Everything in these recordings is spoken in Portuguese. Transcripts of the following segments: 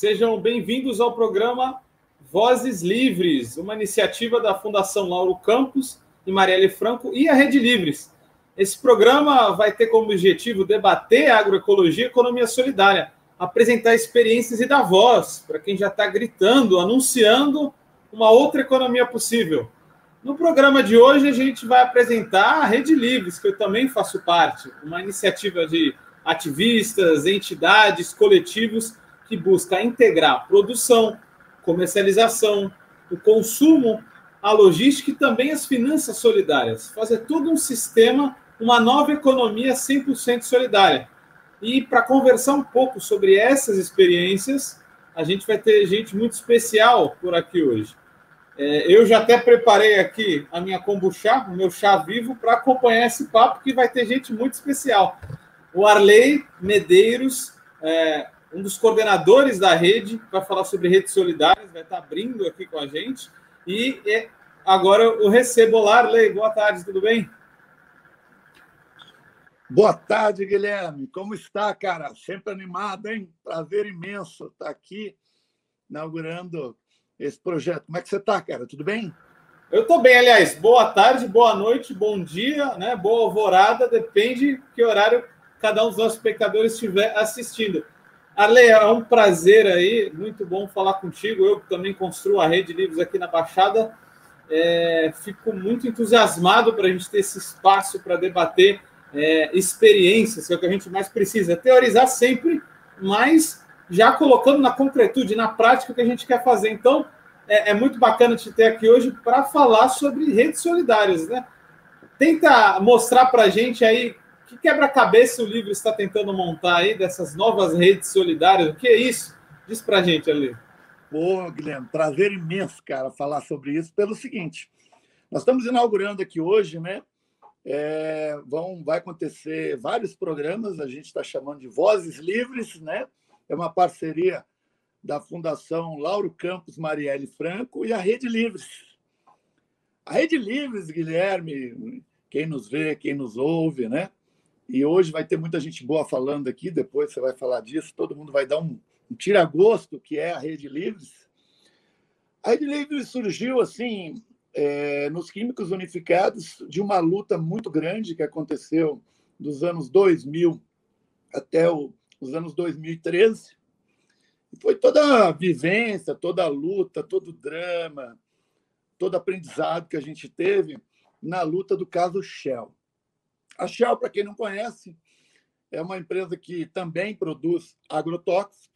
Sejam bem-vindos ao programa Vozes Livres, uma iniciativa da Fundação Lauro Campos e Marielle Franco e a Rede Livres. Esse programa vai ter como objetivo debater agroecologia e economia solidária, apresentar experiências e dar voz para quem já está gritando, anunciando uma outra economia possível. No programa de hoje, a gente vai apresentar a Rede Livres, que eu também faço parte, uma iniciativa de ativistas, entidades, coletivos que busca integrar produção, comercialização, o consumo, a logística e também as finanças solidárias. Fazer todo um sistema, uma nova economia 100% solidária. E para conversar um pouco sobre essas experiências, a gente vai ter gente muito especial por aqui hoje. É, eu já até preparei aqui a minha kombucha, o meu chá vivo, para acompanhar esse papo, que vai ter gente muito especial. O Arley Medeiros, é, um dos coordenadores da rede, vai falar sobre redes solidárias, vai estar abrindo aqui com a gente. E é, agora eu recebo. Olá, Arley, boa tarde, tudo bem? Boa tarde, Guilherme. Como está, cara? Sempre animado, hein? Prazer imenso estar aqui inaugurando esse projeto. Como é que você está, cara? Tudo bem? Eu estou bem, aliás. Boa tarde, boa noite, bom dia, né? Boa alvorada, depende que horário cada um dos nossos espectadores estiver assistindo. Ale, é um prazer aí, muito bom falar contigo. Eu também construo a rede de livros aqui na Baixada. É, fico muito entusiasmado para a gente ter esse espaço para debater é, experiências, que é o que a gente mais precisa. Teorizar sempre, mas já colocando na concretude, na prática, o que a gente quer fazer. Então, é, é muito bacana te ter aqui hoje para falar sobre redes solidárias, né? Tenta mostrar para a gente aí que quebra-cabeça o livro está tentando montar aí dessas novas redes solidárias. O que é isso? Diz para gente ali. Pô, Guilherme, prazer imenso, cara, falar sobre isso pelo seguinte. Nós estamos inaugurando aqui hoje, né? É, vão, vai acontecer vários programas, a gente está chamando de Vozes Livres, né? é uma parceria da Fundação Lauro Campos Marielle Franco e a Rede Livres. A Rede Livres, Guilherme, quem nos vê, quem nos ouve, né? E hoje vai ter muita gente boa falando aqui, depois você vai falar disso, todo mundo vai dar um, um tira-gosto que é a Rede Livres. A Rede Livres surgiu assim é, nos Químicos Unificados de uma luta muito grande que aconteceu dos anos 2000 até o nos anos 2013. E foi toda a vivência, toda a luta, todo o drama, todo aprendizado que a gente teve na luta do caso Shell. A Shell, para quem não conhece, é uma empresa que também produz agrotóxicos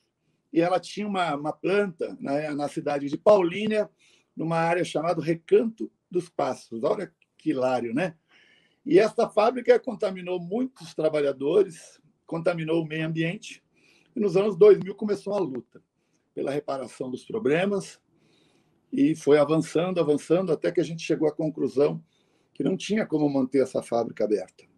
e ela tinha uma, uma planta né, na cidade de Paulínia, numa área chamada Recanto dos Passos. Olha que hilário, né? E essa fábrica contaminou muitos trabalhadores, contaminou o meio ambiente. E nos anos 2000 começou a luta pela reparação dos problemas e foi avançando, avançando, até que a gente chegou à conclusão que não tinha como manter essa fábrica aberta.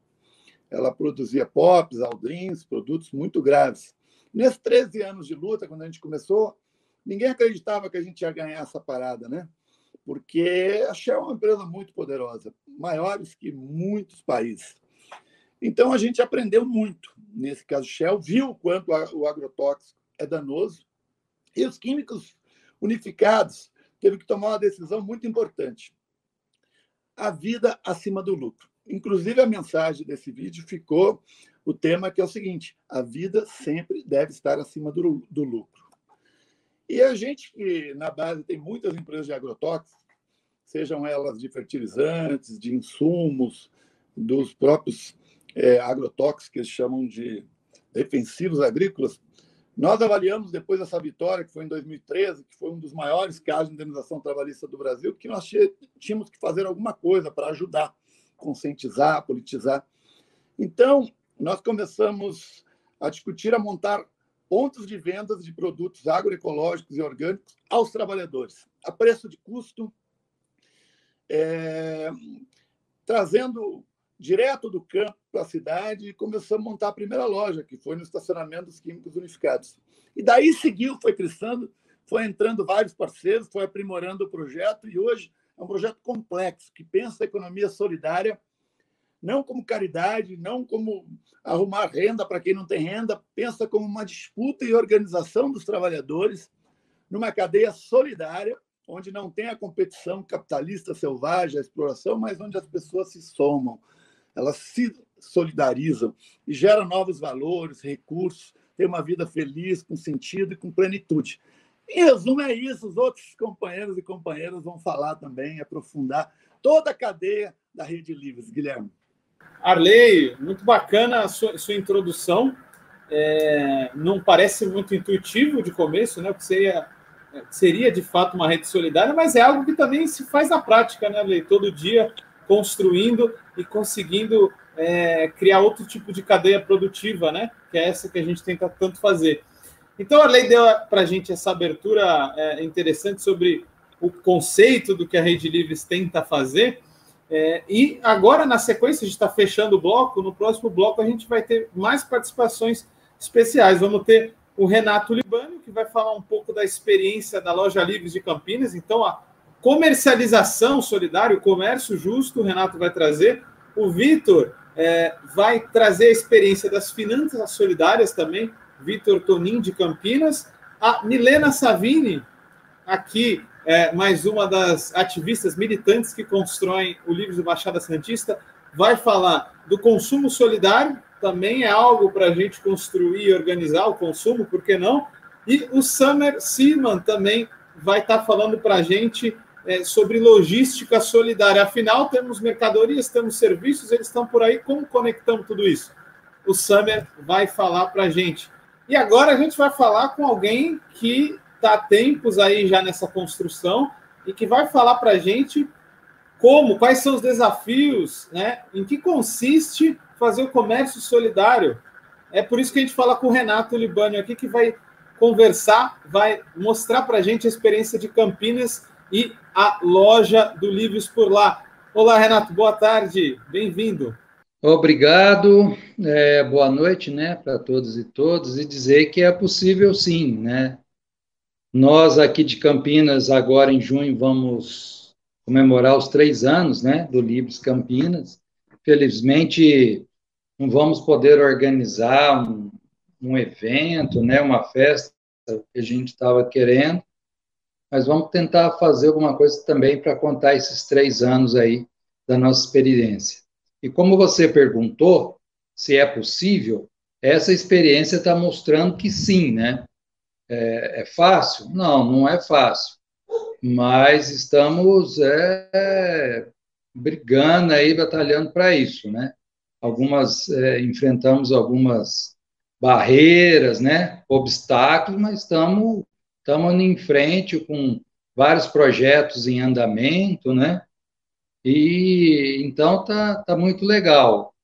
Ela produzia pops, aldrins, produtos muito graves. Nesses 13 anos de luta, quando a gente começou, ninguém acreditava que a gente ia ganhar essa parada, né? Porque a Shell é uma empresa muito poderosa, maiores que muitos países. Então, a gente aprendeu muito. Nesse caso, Shell viu o quanto o agrotóxico é danoso e os químicos unificados teve que tomar uma decisão muito importante. A vida acima do lucro. Inclusive, a mensagem desse vídeo ficou o tema que é o seguinte: a vida sempre deve estar acima do, do lucro. E a gente que na base tem muitas empresas de agrotóxicos, sejam elas de fertilizantes, de insumos, dos próprios é, agrotóxicos, que eles chamam de defensivos agrícolas. Nós avaliamos, depois dessa vitória, que foi em 2013, que foi um dos maiores casos de indenização trabalhista do Brasil, que nós tínhamos que fazer alguma coisa para ajudar, conscientizar, politizar. Então, nós começamos a discutir, a montar pontos de vendas de produtos agroecológicos e orgânicos aos trabalhadores, a preço de custo, é, trazendo direto do campo para a cidade e começamos a montar a primeira loja, que foi no estacionamento dos Químicos Unificados. E daí seguiu, foi crescendo, foi entrando vários parceiros, foi aprimorando o projeto e hoje é um projeto complexo que pensa a economia solidária não como caridade, não como arrumar renda para quem não tem renda, pensa como uma disputa e organização dos trabalhadores numa cadeia solidária, onde não tem a competição capitalista selvagem, a exploração, mas onde as pessoas se somam, elas se solidarizam e geram novos valores, recursos, tem uma vida feliz, com sentido e com plenitude. Em resumo, é isso. Os outros companheiros e companheiras vão falar também, aprofundar toda a cadeia da Rede Livres. Guilherme. Arley, muito bacana a sua, sua introdução. É, não parece muito intuitivo de começo, né? Porque seria, seria de fato uma rede solidária, mas é algo que também se faz na prática, né, Arley? Todo dia construindo e conseguindo é, criar outro tipo de cadeia produtiva, né? Que é essa que a gente tenta tanto fazer. Então, a lei deu para a gente essa abertura é, interessante sobre o conceito do que a Rede Livres tenta fazer. É, e agora, na sequência, a gente está fechando o bloco. No próximo bloco, a gente vai ter mais participações especiais. Vamos ter o Renato Libânio, que vai falar um pouco da experiência da Loja Livres de Campinas. Então, a comercialização solidária, o comércio justo, o Renato vai trazer. O Vitor é, vai trazer a experiência das finanças solidárias também, Vitor Tonin de Campinas, a Milena Savini, aqui é, mais uma das ativistas militantes que constroem o livro do Baixada Santista, vai falar do consumo solidário, também é algo para a gente construir e organizar o consumo, por que não? E o Summer Seaman também vai estar tá falando para a gente é, sobre logística solidária. Afinal, temos mercadorias, temos serviços, eles estão por aí. Como conectamos tudo isso? O Summer vai falar para a gente. E agora a gente vai falar com alguém que está há tempos aí já nessa construção e que vai falar para a gente como, quais são os desafios, né? Em que consiste fazer o comércio solidário. É por isso que a gente fala com o Renato Libânio aqui, que vai conversar, vai mostrar para a gente a experiência de Campinas e a loja do Livros por lá. Olá, Renato, boa tarde, bem-vindo. Obrigado, é, boa noite, né, para todos e todas, e dizer que é possível sim, né. Nós aqui de Campinas, agora em junho, vamos comemorar os três anos, né, do Livros Campinas. Felizmente, não vamos poder organizar um, um evento, né, uma festa que a gente estava querendo, mas vamos tentar fazer alguma coisa também para contar esses três anos aí da nossa experiência. E como você perguntou se é possível, essa experiência está mostrando que sim, né? É, é, fácil? Não, não é fácil. Mas estamos é, brigando aí, batalhando para isso, né? Algumas, é, enfrentamos algumas barreiras, né? Obstáculos, mas estamos estamos em frente com vários projetos em andamento, né? E então tá, tá muito legal.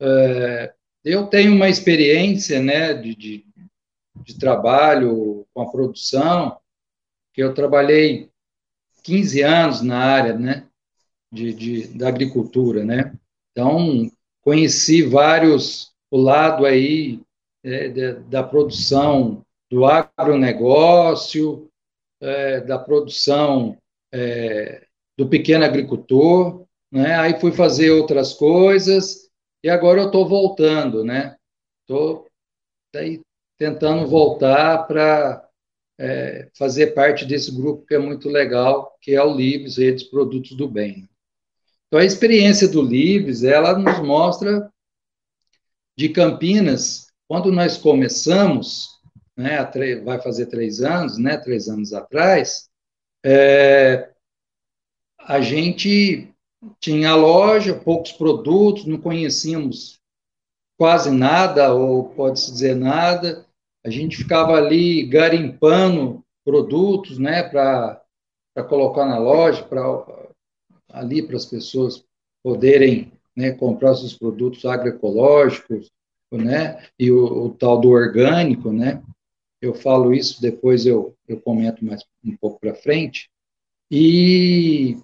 É, eu tenho uma experiência, né, de, de, de trabalho com a produção, que eu trabalhei 15 anos na área, né, de, de, da agricultura, né? Então, conheci vários, o lado aí é, de, da produção do agronegócio, é, da produção é, do pequeno agricultor, né? Aí fui fazer outras coisas e agora eu estou voltando, né? Estou tentando voltar para é, fazer parte desse grupo que é muito legal, que é o Livres, Redes Produtos do Bem. Então, a experiência do Livres, ela nos mostra de Campinas, quando nós começamos, né, vai fazer três anos, né, três anos atrás, é, a gente tinha loja, poucos produtos, não conhecíamos quase nada, ou pode-se dizer nada, a gente ficava ali garimpando produtos, né, para colocar na loja, para ali para as pessoas poderem né, comprar seus produtos agroecológicos, né, e o, o tal do orgânico, né, eu falo isso, depois eu, eu comento mais um pouco para frente. E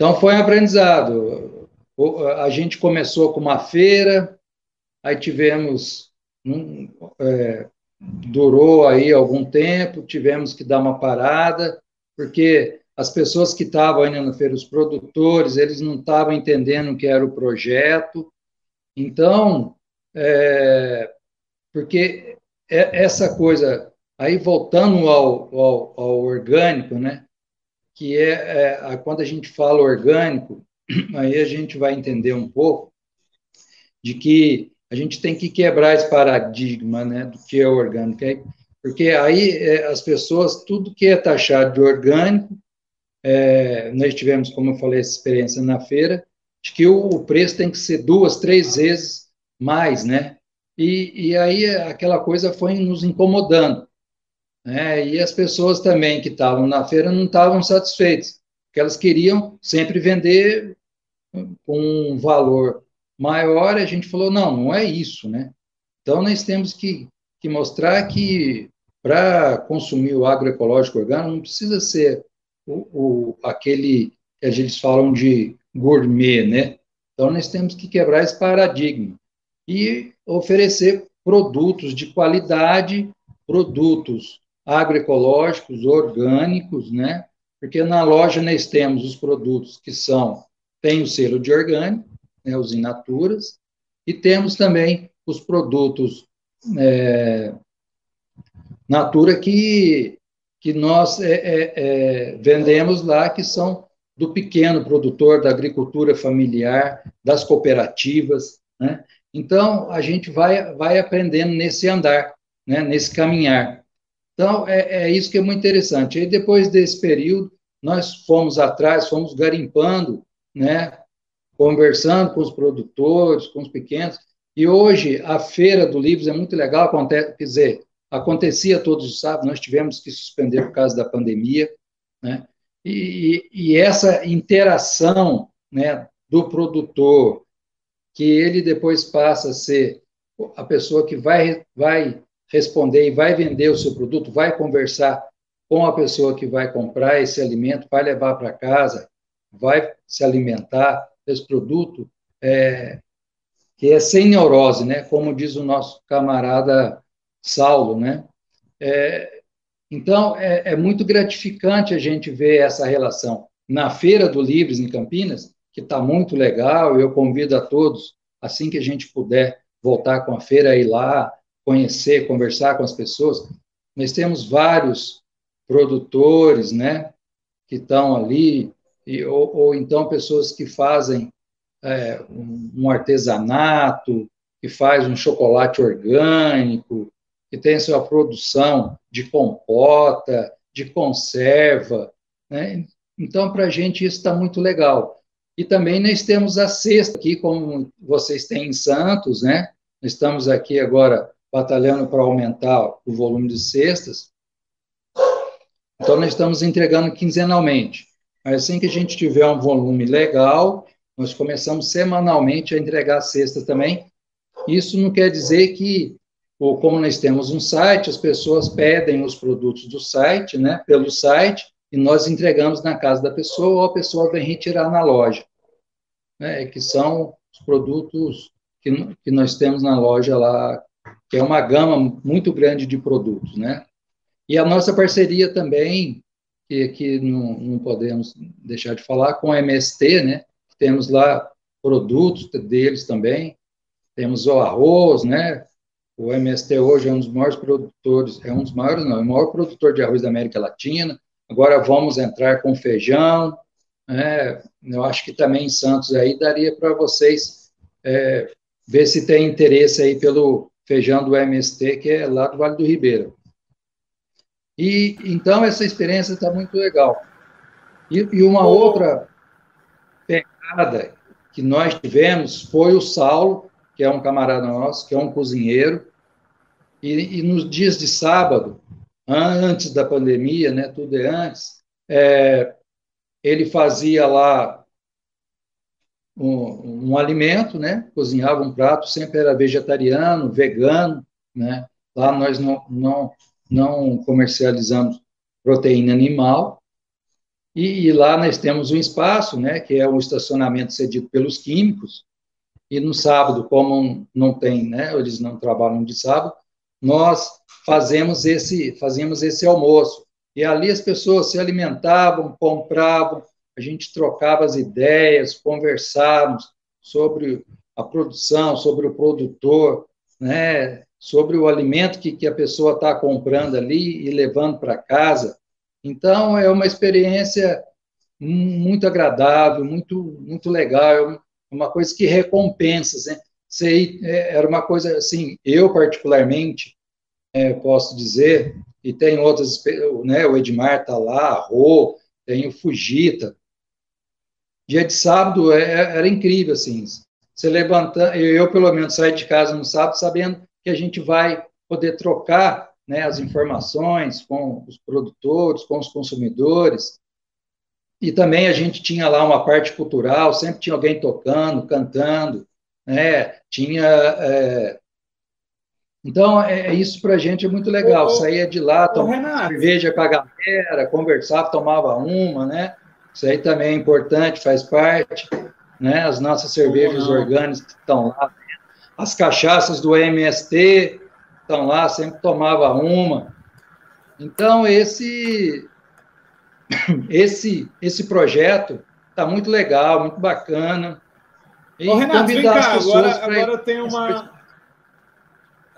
então foi um aprendizado. A gente começou com uma feira, aí tivemos um, é, durou aí algum tempo, tivemos que dar uma parada, porque as pessoas que estavam indo na feira, os produtores, eles não estavam entendendo o que era o projeto. Então, é, porque é, essa coisa, aí voltando ao, ao, ao orgânico, né? Que é, é, quando a gente fala orgânico, aí a gente vai entender um pouco de que a gente tem que quebrar esse paradigma, né, do que é orgânico, porque aí é, as pessoas, tudo que é taxado de orgânico, é, nós tivemos, como eu falei, essa experiência na feira, de que o, o preço tem que ser duas, três vezes mais, né? E, e aí aquela coisa foi nos incomodando. Né? E as pessoas também que estavam na feira não estavam satisfeitas, porque elas queriam sempre vender com um valor maior. A gente falou, não, não é isso, né? Então, nós temos que, que mostrar que para consumir o agroecológico orgânico não precisa ser o, o, aquele que eles falam de gourmet, né? Então, nós temos que quebrar esse paradigma e oferecer produtos de qualidade, produtos agroecológicos, orgânicos, né? Porque na loja nós temos os produtos que são, tem o selo de orgânico, né, os in naturas, e temos também os produtos é, natura que, que nós é, é, é vendemos lá, que são do pequeno produtor, da agricultura familiar, das cooperativas, né? Então, a gente vai, vai aprendendo nesse andar, né, nesse caminhar. Então, é, é isso que é muito interessante. E depois desse período, nós fomos atrás, fomos garimpando, né, conversando com os produtores, com os pequenos, e hoje a Feira do Livros é muito legal, acontece, quer dizer, acontecia todos os sábados, nós tivemos que suspender por causa da pandemia, né, e, e essa interação, né, do produtor, que ele depois passa a ser a pessoa que vai, vai responder e vai vender o seu produto, vai conversar com a pessoa que vai comprar esse alimento, vai levar para casa, vai se alimentar desse produto, é, que é sem neurose, né? Como diz o nosso camarada Saulo, né? É, então, é, é, muito gratificante a gente ver essa relação. Na Feira do Livres, em Campinas, que está muito legal. Eu convido a todos, assim que a gente puder voltar com a feira, ir lá, conhecer, conversar com as pessoas. Nós temos vários produtores, né, que estão ali, e, ou, ou, então pessoas que fazem é, um, um artesanato, que faz um chocolate orgânico, que tem sua produção de compota, de conserva, né? Então, para a gente isso está muito legal. E também nós temos a sexta aqui, como vocês têm em Santos, né? Estamos aqui agora batalhando para aumentar o volume de cestas. Então, nós estamos entregando quinzenalmente. Assim que a gente tiver um volume legal, nós começamos semanalmente a entregar cestas também. Isso não quer dizer que, ou como nós temos um site, as pessoas pedem os produtos do site, né, pelo site, e nós entregamos na casa da pessoa, ou a pessoa vem retirar na loja né, que são os produtos que, que nós temos na loja lá, que é uma gama muito grande de produtos, né? E a nossa parceria também, que, que não, não podemos deixar de falar, com a MST, né? Temos lá produtos deles também, temos o arroz, né? O MST hoje é um dos maiores produtores, é um dos maiores, não, é o maior produtor de arroz da América Latina. Agora vamos entrar com feijão, né? Eu acho que também em Santos aí daria para vocês é, ver se tem interesse aí pelo feijão do MST, que é lá do Vale do Ribeiro. E então essa experiência está muito legal. E, e uma outra pegada que nós tivemos foi o Saulo, que é um camarada nosso, que é um cozinheiro, e, e nos dias de sábado, antes da pandemia, né, tudo é antes, é, ele fazia lá um, um, alimento, né? Cozinhava um prato, sempre era vegetariano, vegano, né? Lá nós não, não, não comercializamos proteína animal. E, e, lá nós temos um espaço, né? Que é um estacionamento cedido pelos químicos. E no sábado, como não tem, né? Eles não trabalham de sábado, nós fazemos esse, fazemos esse almoço. E ali as pessoas se alimentavam, compravam, a gente trocava as ideias, conversávamos sobre a produção, sobre o produtor, né, sobre o alimento que, que a pessoa está comprando ali e levando para casa. Então, é uma experiência muito agradável, muito, muito legal, é uma coisa que recompensa. Né? Sei, é, era uma coisa assim, eu particularmente é, posso dizer, e tem outras, né, o Edmar está lá, a Rô, tem o Fugita. Dia de sábado é, é, era incrível, assim, você levanta, eu pelo menos saio de casa no sábado sabendo que a gente vai poder trocar né, as informações com os produtores, com os consumidores. E também a gente tinha lá uma parte cultural, sempre tinha alguém tocando, cantando, né? Tinha. É... Então, é, é isso para a gente é muito legal. Ô, Saía de lá, tomava cerveja com a galera, conversava, tomava uma, né? Isso aí também é importante, faz parte né? As nossas cervejas orgânicas que estão lá, as cachaças do MST estão lá, sempre tomava uma. Então esse esse esse projeto está muito legal, muito bacana. E Ô, Renato, vem cá, agora, agora tem uma.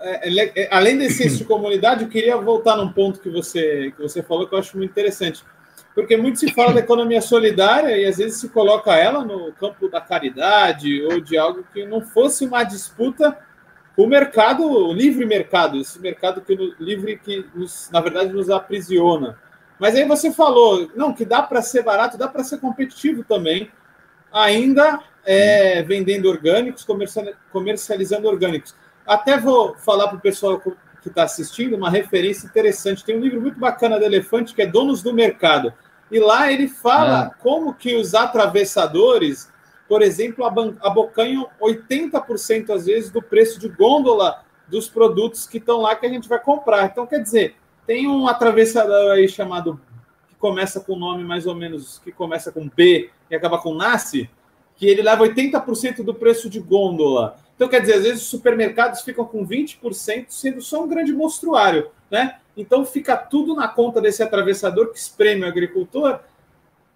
É, é, é, além desse senso de comunidade, eu queria voltar num ponto que você, que você falou que eu acho muito interessante porque muito se fala da economia solidária e às vezes se coloca ela no campo da caridade ou de algo que não fosse uma disputa com o mercado, o livre mercado, esse mercado que livre que nos, na verdade nos aprisiona. Mas aí você falou, não, que dá para ser barato, dá para ser competitivo também, ainda é, vendendo orgânicos, comercializando orgânicos. Até vou falar para o pessoal que está assistindo uma referência interessante. Tem um livro muito bacana do Elefante que é Donos do Mercado. E lá ele fala é. como que os atravessadores, por exemplo, abocanham 80% às vezes do preço de gôndola dos produtos que estão lá que a gente vai comprar. Então, quer dizer, tem um atravessador aí chamado que começa com o nome mais ou menos que começa com B e acaba com Nasce, que ele leva 80% do preço de gôndola. Então, quer dizer, às vezes os supermercados ficam com 20%, sendo só um grande monstruário, né? Então, fica tudo na conta desse atravessador que espreme o agricultor,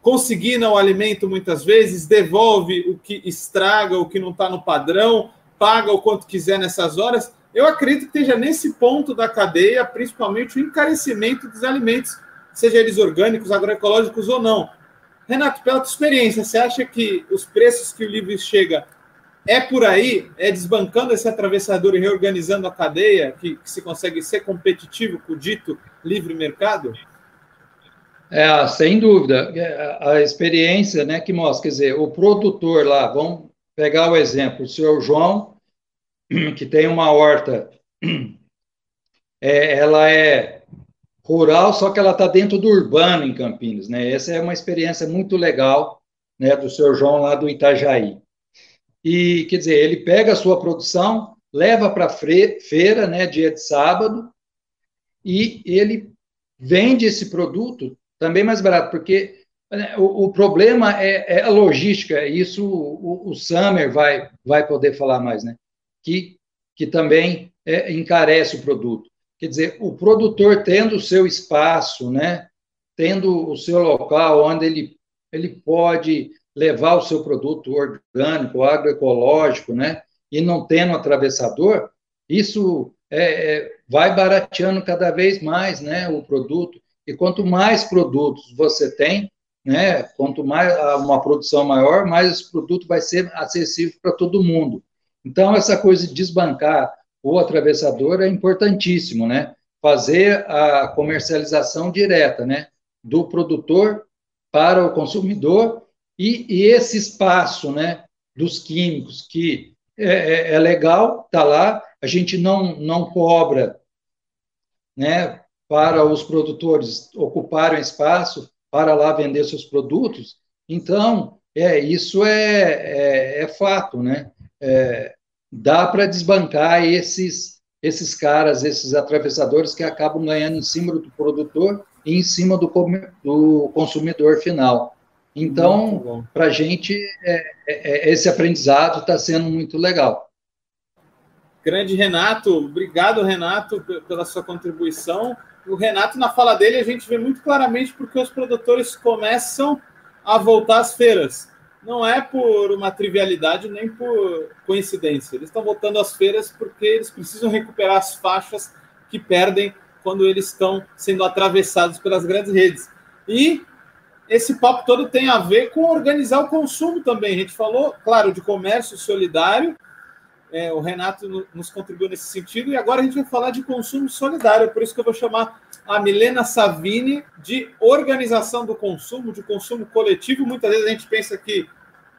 consigna o alimento muitas vezes, devolve o que estraga, o que não está no padrão, paga o quanto quiser nessas horas. Eu acredito que esteja nesse ponto da cadeia, principalmente o encarecimento dos alimentos, seja eles orgânicos, agroecológicos ou não. Renato, pela tua experiência, você acha que os preços que o livro chega é por aí, é desbancando esse atravessador e reorganizando a cadeia que, que se consegue ser competitivo com o dito livre mercado? É, sem dúvida. É, a experiência né, que mostra, quer dizer, o produtor lá, vamos pegar o exemplo, o senhor João, que tem uma horta, é, ela é rural, só que ela está dentro do urbano em Campinas, né? Essa é uma experiência muito legal, né, do senhor João lá do Itajaí. E, quer dizer, ele pega a sua produção, leva para feira, né, dia de sábado, e ele vende esse produto também mais barato, porque né, o, o, problema é, é, a logística, isso o, o Summer vai, vai poder falar mais, né? Que, que também é, encarece o produto. Quer dizer, o produtor tendo o seu espaço, né? Tendo o seu local onde ele, ele pode levar o seu produto orgânico, agroecológico, né? E não tendo atravessador, isso é, é, vai barateando cada vez mais, né? O produto. E quanto mais produtos você tem, né? Quanto mais uma produção maior, mais esse produto vai ser acessível para todo mundo. Então essa coisa de desbancar o atravessador é importantíssimo, né? Fazer a comercialização direta, né? Do produtor para o consumidor e, e esse espaço né, dos químicos, que é, é, é legal, está lá, a gente não, não cobra né, para os produtores ocuparem espaço para lá vender seus produtos. Então, é, isso é, é, é fato, né? É, dá para desbancar esses, esses caras, esses atravessadores que acabam ganhando em cima do produtor e em cima do, do consumidor final. Então, para a gente, é, é, é, esse aprendizado está sendo muito legal. Grande Renato, obrigado, Renato, pela sua contribuição. o Renato, na fala dele, a gente vê muito claramente porque os produtores começam a voltar às feiras. Não é por uma trivialidade nem por coincidência. Eles estão voltando às feiras porque eles precisam recuperar as faixas que perdem quando eles estão sendo atravessados pelas grandes redes. E esse papo todo tem a ver com organizar o consumo também. A gente falou, claro, de comércio solidário, é, o Renato nos contribuiu nesse sentido, e agora a gente vai falar de consumo solidário, por isso que eu vou chamar a Milena Savini de organização do consumo, de consumo coletivo. Muitas vezes a gente pensa que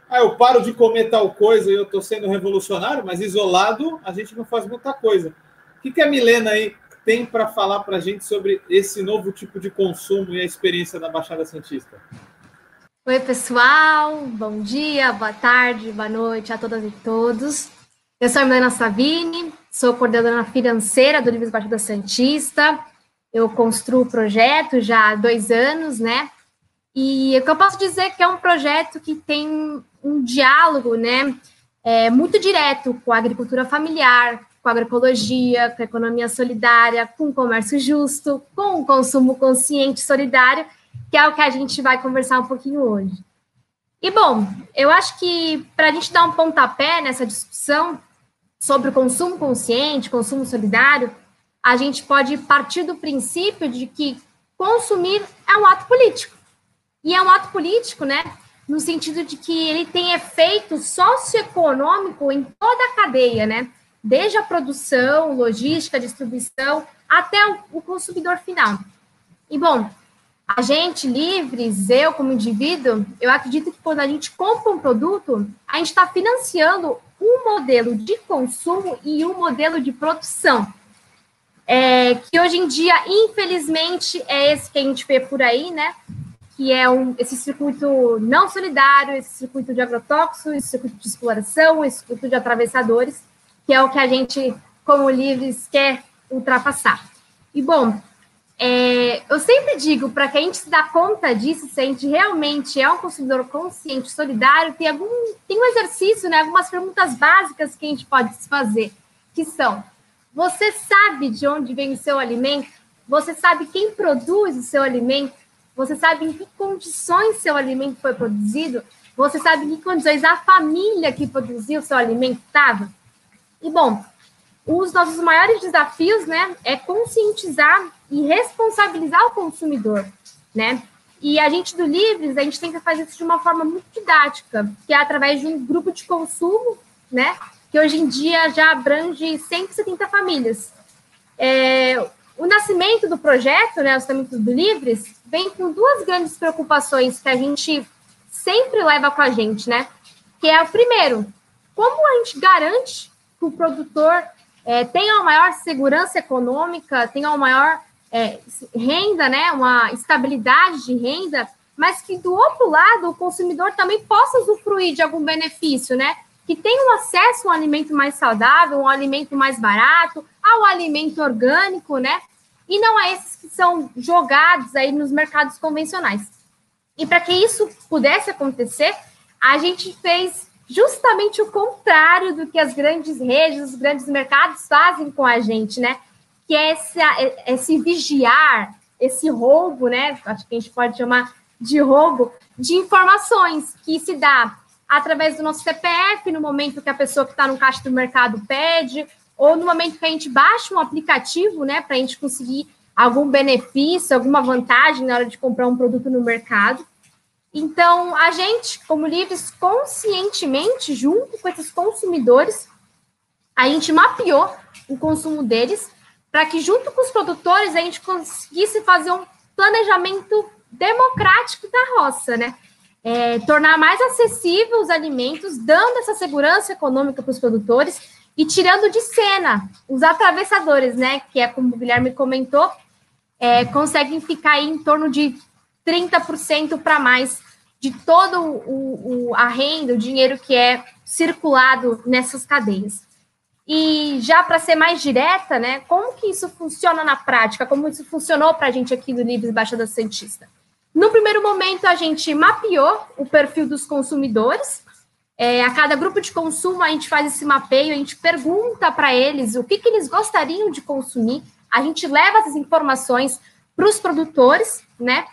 ah, eu paro de comer tal coisa e eu estou sendo revolucionário, mas isolado a gente não faz muita coisa. O que, que a Milena aí tem para falar para a gente sobre esse novo tipo de consumo e a experiência da Baixada Santista? Oi, pessoal, bom dia, boa tarde, boa noite a todas e todos. Eu sou a Milena Savini, sou coordenadora financeira do Livros Baixada Santista. Eu construo o projeto já há dois anos, né? E o que eu posso dizer é que é um projeto que tem um diálogo, né, é, muito direto com a agricultura familiar, com agroecologia, com economia solidária, com comércio justo, com o consumo consciente solidário, que é o que a gente vai conversar um pouquinho hoje. E, bom, eu acho que para a gente dar um pontapé nessa discussão sobre o consumo consciente, consumo solidário, a gente pode partir do princípio de que consumir é um ato político. E é um ato político, né? No sentido de que ele tem efeito socioeconômico em toda a cadeia, né? Desde a produção, logística, distribuição, até o consumidor final. E, bom, a gente, livres, eu como indivíduo, eu acredito que quando a gente compra um produto, a gente está financiando um modelo de consumo e um modelo de produção. É, que hoje em dia, infelizmente, é esse que a gente vê por aí, né? Que é um, esse circuito não solidário, esse circuito de agrotóxicos, esse circuito de exploração, esse circuito de atravessadores, que é o que a gente, como livres, quer ultrapassar. E, bom, é, eu sempre digo, para que a gente se dá conta disso, se a gente realmente é um consumidor consciente, solidário, tem algum tem um exercício, né, algumas perguntas básicas que a gente pode se fazer, que são: você sabe de onde vem o seu alimento? Você sabe quem produz o seu alimento? Você sabe em que condições seu alimento foi produzido? Você sabe em que condições a família que produziu o seu alimento estava? E, bom, os nossos maiores desafios, né, é conscientizar e responsabilizar o consumidor, né? E a gente do Livres, a gente tenta fazer isso de uma forma muito didática, que é através de um grupo de consumo, né? Que hoje em dia já abrange 170 famílias. É, o nascimento do projeto, né, o nascimento do Livres, vem com duas grandes preocupações que a gente sempre leva com a gente, né? Que é o primeiro, como a gente garante que o produtor é, tenha uma maior segurança econômica, tenha uma maior é, renda, né, uma estabilidade de renda, mas que do outro lado o consumidor também possa usufruir de algum benefício, né? Que tenha um acesso a um alimento mais saudável, um alimento mais barato, ao alimento orgânico, né? E não a esses que são jogados aí nos mercados convencionais. E para que isso pudesse acontecer, a gente fez justamente o contrário do que as grandes redes, os grandes mercados fazem com a gente, né? Que é esse, esse vigiar, esse roubo, né? Acho que a gente pode chamar de roubo de informações que se dá através do nosso CPF, no momento que a pessoa que está no caixa do mercado pede, ou no momento que a gente baixa um aplicativo, né, para a gente conseguir algum benefício, alguma vantagem na hora de comprar um produto no mercado. Então, a gente, como livres, conscientemente, junto com esses consumidores, a gente mapeou o consumo deles para que, junto com os produtores, a gente conseguisse fazer um planejamento democrático da roça, né? É, tornar mais acessível os alimentos, dando essa segurança econômica para os produtores e tirando de cena os atravessadores, né? Que é como o Guilherme comentou, é, conseguem ficar em torno de 30% para mais de todo o, o, a renda, o dinheiro que é circulado nessas cadeias. E já para ser mais direta, né, como que isso funciona na prática? Como isso funcionou para a gente aqui do Livres Baixada Santista? No primeiro momento, a gente mapeou o perfil dos consumidores. É, a cada grupo de consumo, a gente faz esse mapeio, a gente pergunta para eles o que, que eles gostariam de consumir, a gente leva essas informações para os produtores, né?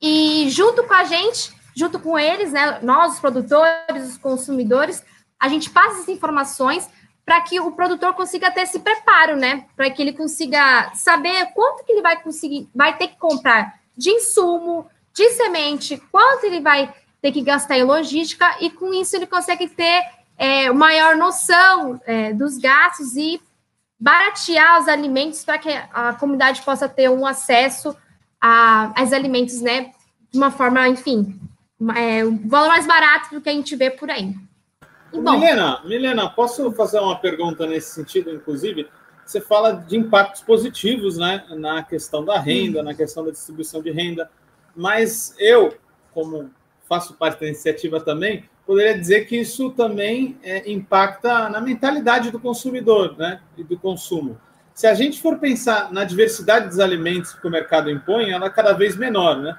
E junto com a gente, junto com eles, né, nós, os produtores, os consumidores, a gente passa essas informações para que o produtor consiga ter esse preparo, né? Para que ele consiga saber quanto que ele vai conseguir, vai ter que comprar de insumo, de semente, quanto ele vai ter que gastar em logística, e com isso ele consegue ter é, maior noção é, dos gastos e baratear os alimentos para que a comunidade possa ter um acesso a, aos alimentos, né? De uma forma, enfim, é, um valor mais barato do que a gente vê por aí. E, bom, Milena, Milena, posso fazer uma pergunta nesse sentido, inclusive? Você fala de impactos positivos, né, na questão da renda, na questão da distribuição de renda, mas eu, como faço parte da iniciativa também, poderia dizer que isso também é, impacta na mentalidade do consumidor né, e do consumo. Se a gente for pensar na diversidade dos alimentos que o mercado impõe, ela é cada vez menor. Né?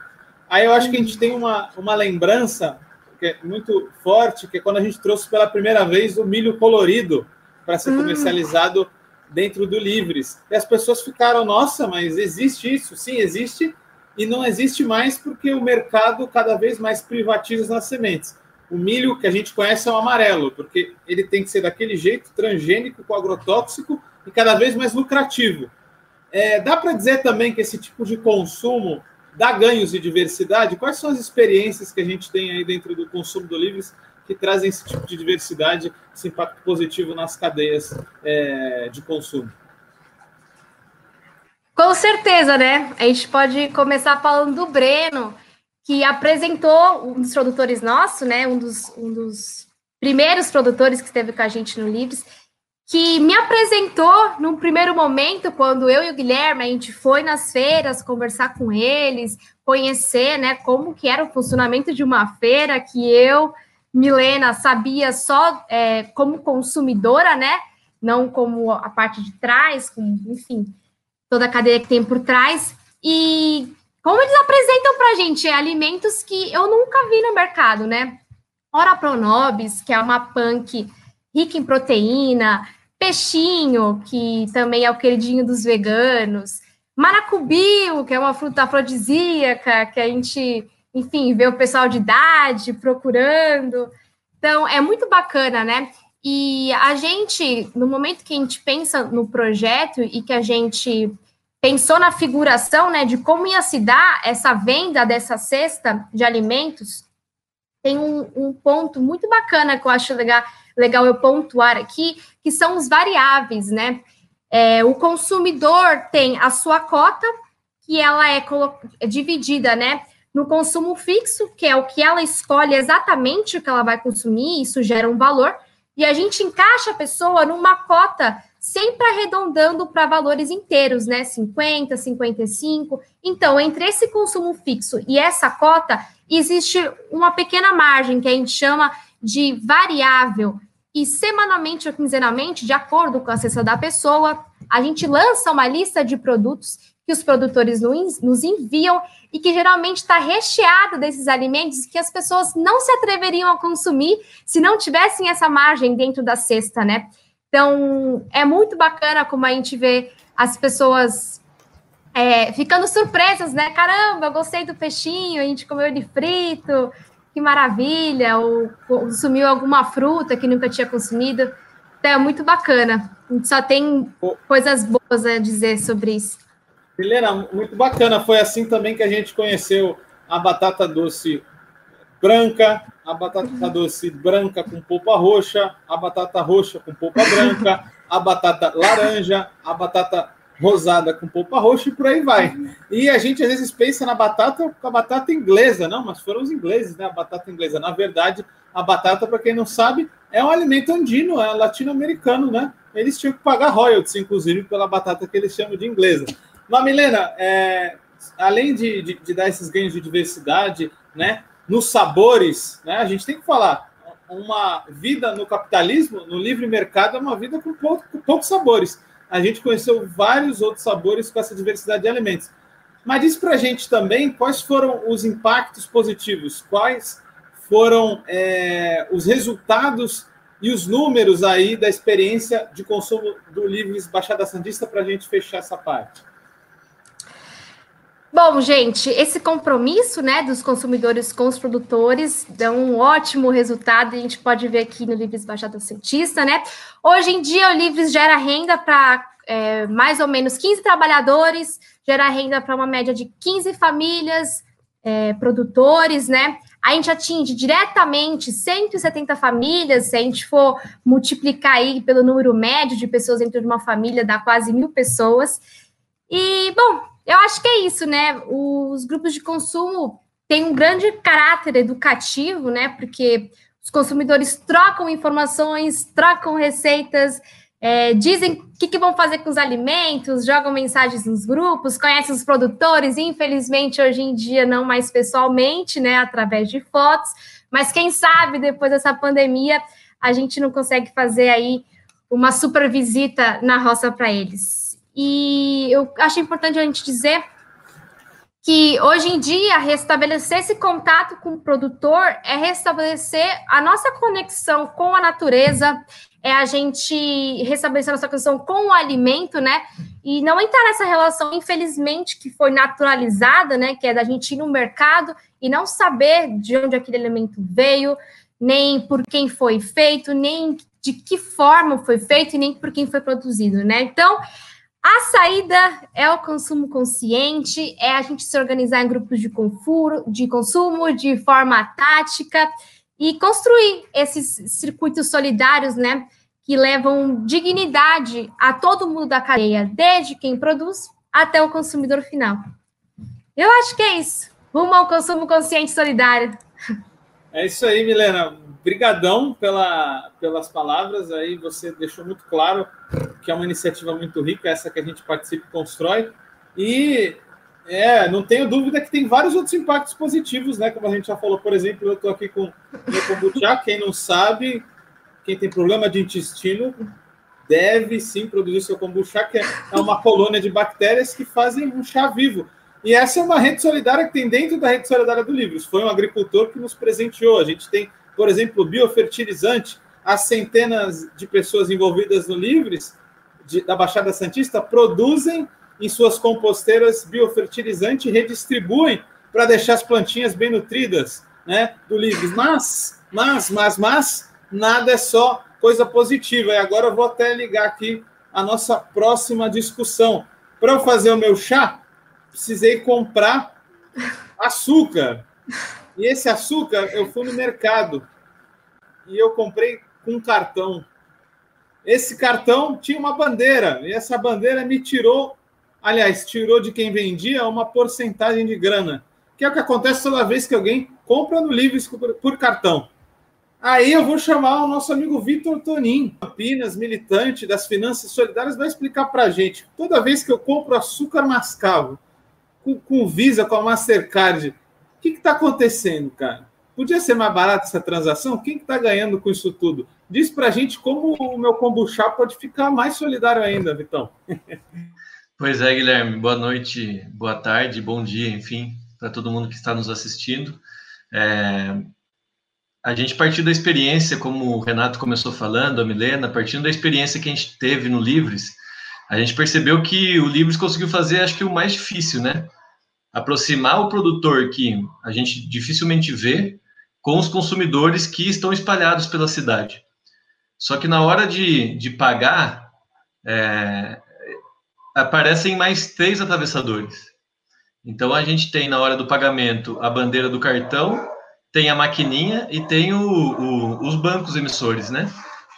Aí eu acho que a gente tem uma, uma lembrança que é muito forte, que é quando a gente trouxe pela primeira vez o milho colorido para ser hum. comercializado dentro do Livres. E as pessoas ficaram, nossa, mas existe isso? Sim, existe, e não existe mais porque o mercado cada vez mais privatiza as sementes. O milho que a gente conhece é o amarelo, porque ele tem que ser daquele jeito, transgênico, com agrotóxico e cada vez mais lucrativo. É, dá para dizer também que esse tipo de consumo dá ganhos de diversidade? Quais são as experiências que a gente tem aí dentro do consumo do Livres que trazem esse tipo de diversidade, esse impacto positivo nas cadeias é, de consumo? Com certeza, né? A gente pode começar falando do Breno, que apresentou um dos produtores nossos, né, um dos, um dos primeiros produtores que esteve com a gente no Livres, que me apresentou num primeiro momento, quando eu e o Guilherme, a gente foi nas feiras conversar com eles, conhecer, né, como que era o funcionamento de uma feira, que eu, Milena, sabia só é, como consumidora, né, não como a parte de trás, como, enfim, toda a cadeia que tem por trás, e como eles apresentam para a gente alimentos que eu nunca vi no mercado, né? Ora Pronobis, que é uma punk rica em proteína, peixinho, que também é o queridinho dos veganos, maracubio, que é uma fruta afrodisíaca, que a gente, enfim, vê o pessoal de idade procurando. Então, é muito bacana, né? E a gente, no momento que a gente pensa no projeto e que a gente pensou na figuração, né, de como ia se dar essa venda dessa cesta de alimentos, tem um, um ponto muito bacana que eu acho legal, legal eu pontuar aqui, que são os variáveis, né? É, o consumidor tem a sua cota, que ela é, é dividida, né, no consumo fixo, que é o que ela escolhe exatamente o que ela vai consumir, isso gera um valor, e a gente encaixa a pessoa numa cota sempre arredondando para valores inteiros, né? 50, 55. Então, entre esse consumo fixo e essa cota, existe uma pequena margem que a gente chama de variável. E semanalmente ou quinzenalmente, de acordo com a cesta da pessoa, a gente lança uma lista de produtos que os produtores nos enviam e que geralmente está recheada desses alimentos que as pessoas não se atreveriam a consumir se não tivessem essa margem dentro da cesta, né? Então, é muito bacana como a gente vê as pessoas é, ficando surpresas, né? Caramba, gostei do peixinho, a gente comeu ele frito, que maravilha, ou consumiu alguma fruta que nunca tinha consumido. Então, é muito bacana. A gente só tem coisas boas a dizer sobre isso. Helena, muito bacana. Foi assim também que a gente conheceu a batata doce branca, a batata doce branca com polpa roxa, a batata roxa com polpa branca, a batata laranja, a batata rosada com polpa roxa e por aí vai. E a gente às vezes pensa na batata com a batata inglesa, não, mas foram os ingleses, né? A batata inglesa. Na verdade, a batata, para quem não sabe, é um alimento andino, é latino-americano, né? Eles tinham que pagar royalties, inclusive, pela batata que eles chamam de inglesa. Mas, Milena, é, além de, de, de dar esses ganhos de diversidade, né? nos sabores, né? A gente tem que falar. Uma vida no capitalismo, no livre mercado, é uma vida com, pouco, com poucos sabores. A gente conheceu vários outros sabores com essa diversidade de alimentos. Mas diz para a gente também quais foram os impactos positivos, quais foram é, os resultados e os números aí da experiência de consumo do Livres Baixada Santista para a gente fechar essa parte. Bom, gente, esse compromisso né, dos consumidores com os produtores dá um ótimo resultado, a gente pode ver aqui no Livres Baixada Santista, né? Hoje em dia, o Livres gera renda para é, mais ou menos 15 trabalhadores, gera renda para uma média de 15 famílias, é, produtores, né? A gente atinge diretamente 170 famílias, se a gente for multiplicar aí pelo número médio de pessoas dentro de uma família, dá quase mil pessoas. E, bom, eu acho que é isso, né? Os grupos de consumo têm um grande caráter educativo, né? Porque os consumidores trocam informações, trocam receitas, é, dizem o que, que, vão fazer com os alimentos, jogam mensagens nos grupos, conhecem os produtores, infelizmente hoje em dia não mais pessoalmente, né, através de fotos, mas quem sabe depois dessa pandemia a gente não consegue fazer aí uma super visita na roça para eles. E eu acho importante a gente dizer que hoje em dia restabelecer esse contato com o produtor é restabelecer a nossa conexão com a natureza, é a gente restabelecer a nossa conexão com o alimento, né? E não entrar nessa relação, infelizmente, que foi naturalizada, né? Que é da gente ir no mercado e não saber de onde aquele alimento veio, nem por quem foi feito, nem de que forma foi feito e nem por quem foi produzido, né? Então, a saída é o consumo consciente, é a gente se organizar em grupos de, confuro, de consumo de forma tática e construir esses circuitos solidários, né, que levam dignidade a todo mundo da cadeia, desde quem produz até o consumidor final. Eu acho que é isso. Rumo ao consumo consciente solidário. É isso aí, Milena. Brigadão pela, pelas palavras. Aí você deixou muito claro que é uma iniciativa muito rica, essa que a gente participa e constrói. E é, não tenho dúvida que tem vários outros impactos positivos, né? Como a gente já falou, por exemplo, eu estou aqui com meu kombucha. Quem não sabe, quem tem problema de intestino, deve sim produzir seu kombucha, que é uma colônia de bactérias que fazem um chá vivo. E essa é uma rede solidária que tem dentro da rede solidária do Livros. Foi um agricultor que nos presenteou. A gente tem, por exemplo, biofertilizante. As centenas de pessoas envolvidas no Livres, de, da Baixada Santista, produzem em suas composteiras biofertilizante e redistribuem para deixar as plantinhas bem nutridas né, do Livres. Mas, mas, mas, mas, nada é só coisa positiva. E agora eu vou até ligar aqui a nossa próxima discussão. Para eu fazer o meu chá, precisei comprar açúcar. E esse açúcar eu fui no mercado e eu comprei com cartão. Esse cartão tinha uma bandeira e essa bandeira me tirou, aliás, tirou de quem vendia uma porcentagem de grana, que é o que acontece toda vez que alguém compra no Livres por cartão. Aí eu vou chamar o nosso amigo Vitor Tonin, Campinas, militante das finanças solidárias, vai explicar para gente. Toda vez que eu compro açúcar mascavo, com, com Visa, com a Mastercard. O que está acontecendo, cara? Podia ser mais barata essa transação? Quem está tá ganhando com isso tudo? Diz para a gente como o meu kombucha pode ficar mais solidário ainda, Vitão. Pois é, Guilherme. Boa noite, boa tarde, bom dia, enfim, para todo mundo que está nos assistindo. É, a gente partiu da experiência, como o Renato começou falando, a Milena, partindo da experiência que a gente teve no Livres, a gente percebeu que o Livres conseguiu fazer, acho que o mais difícil, né? Aproximar o produtor que a gente dificilmente vê com os consumidores que estão espalhados pela cidade. Só que na hora de, de pagar, é, aparecem mais três atravessadores. Então a gente tem na hora do pagamento a bandeira do cartão, tem a maquininha e tem o, o, os bancos emissores, né?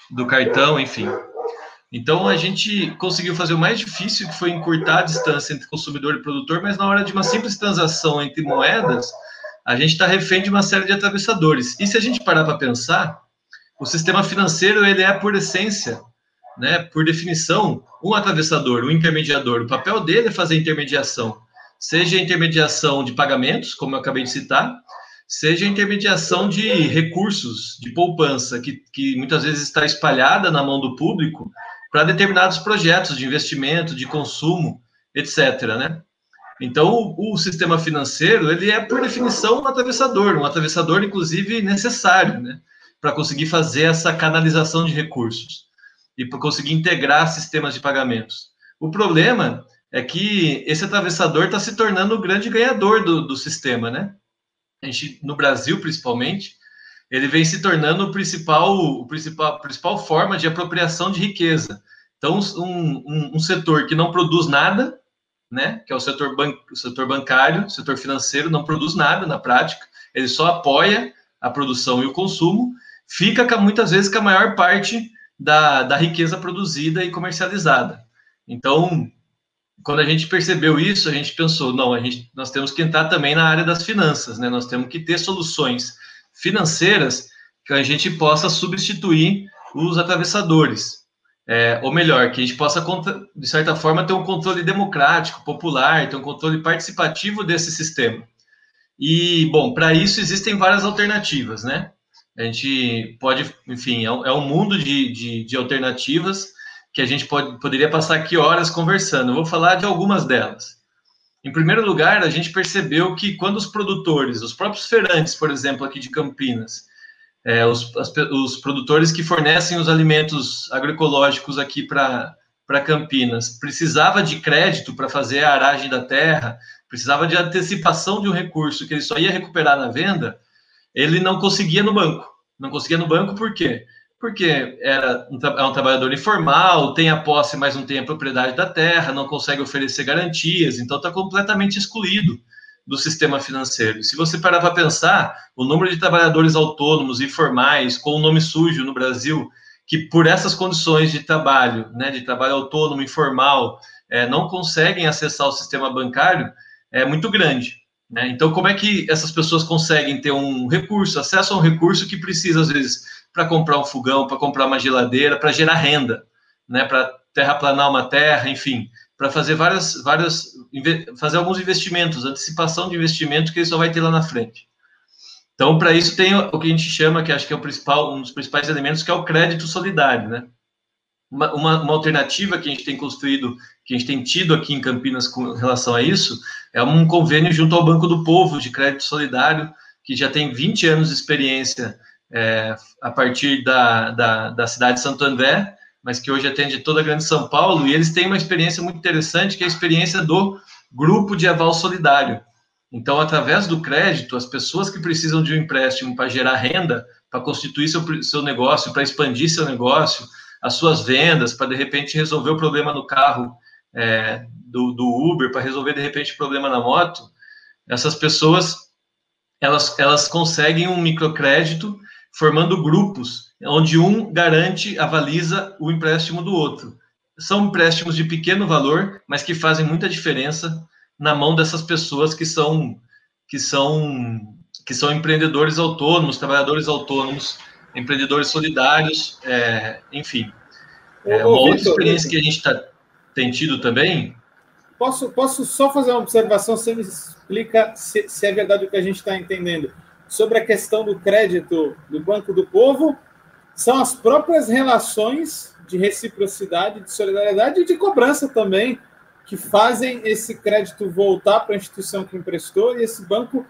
Do cartão, enfim. Então a gente conseguiu fazer o mais difícil, que foi encurtar a distância entre consumidor e produtor, mas na hora de uma simples transação entre moedas, a gente está refém de uma série de atravessadores. E se a gente parar para pensar, o sistema financeiro ele é por essência, né, por definição, um atravessador, um intermediador. O papel dele é fazer intermediação, seja intermediação de pagamentos, como eu acabei de citar, seja intermediação de recursos, de poupança, que, que muitas vezes está espalhada na mão do público para determinados projetos de investimento, de consumo, etc. Né? Então, o, o, sistema financeiro ele é por definição um atravessador, um atravessador inclusive necessário, né? para conseguir fazer essa canalização de recursos e para conseguir integrar sistemas de pagamentos. O problema é que esse atravessador está se tornando o grande ganhador do, do sistema, né? A gente, no Brasil, principalmente, ele vem se tornando o principal, o principal, a principal forma de apropriação de riqueza. Então, um, um, um setor que não produz nada, né, que é o setor, ban o setor bancário, o setor financeiro, não produz nada na prática, ele só apoia a produção e o consumo, fica com, muitas vezes com a maior parte da, da riqueza produzida e comercializada. Então, quando a gente percebeu isso, a gente pensou, não, a gente, nós temos que entrar também na área das finanças, né? Nós temos que ter soluções financeiras que a gente possa substituir os atravessadores. É, ou melhor, que a gente possa, de certa forma, ter um controle democrático, popular, ter um controle participativo desse sistema. E, bom, para isso existem várias alternativas, né? A gente pode, enfim, é um, é um mundo de, de, de, alternativas que a gente pode, poderia passar aqui horas conversando. Eu vou falar de algumas delas. Em primeiro lugar, a gente percebeu que quando os produtores, os próprios feirantes, por exemplo, aqui de Campinas, é, os, as, os produtores que fornecem os alimentos agroecológicos aqui para Campinas, precisava de crédito para fazer a aragem da terra, precisava de antecipação de um recurso que ele só ia recuperar na venda, ele não conseguia no banco. Não conseguia no banco por quê? Porque era um, é um trabalhador informal, tem a posse, mas não tem a propriedade da terra, não consegue oferecer garantias, então está completamente excluído do sistema financeiro. Se você parar para pensar, o número de trabalhadores autônomos, informais, com o nome sujo no Brasil, que por essas condições de trabalho, né, de trabalho autônomo, informal, é, não conseguem acessar o sistema bancário, é muito grande. Né? Então, como é que essas pessoas conseguem ter um recurso, acesso a um recurso que precisa, às vezes, para comprar um fogão, para comprar uma geladeira, para gerar renda, né? para terraplanar uma terra, enfim, para fazer várias, várias, fazer alguns investimentos, antecipação de investimento que ele só vai ter lá na frente. Então, para isso tem o que a gente chama, que acho que é o principal, um dos principais elementos, que é o crédito solidário, né? Uma, uma, uma, alternativa que a gente tem construído, que a gente tem tido aqui em Campinas com relação a isso, é um convênio junto ao Banco do Povo de Crédito Solidário, que já tem 20 anos de experiência é, a partir da, da, da, cidade de Santo André, mas que hoje atende toda a Grande São Paulo, e eles têm uma experiência muito interessante, que é a experiência do Grupo de Aval Solidário. Então, através do crédito, as pessoas que precisam de um empréstimo para gerar renda, para constituir seu, seu negócio, para expandir seu negócio, as suas vendas, para de repente resolver o problema no carro é, do, do, Uber, para resolver de repente o problema na moto, essas pessoas elas, elas conseguem um microcrédito formando grupos, onde um garante, avaliza o empréstimo do outro. São empréstimos de pequeno valor, mas que fazem muita diferença na mão dessas pessoas que são que são que são empreendedores autônomos, trabalhadores autônomos empreendedores solidários, é, enfim. É, uma outra experiência que a gente tá, tem tido também. Posso, posso só fazer uma observação? Você me explica se, se é verdade o que a gente está entendendo. Sobre a questão do crédito do Banco do Povo, são as próprias relações de reciprocidade, de solidariedade e de cobrança também, que fazem esse crédito voltar para a instituição que emprestou e esse banco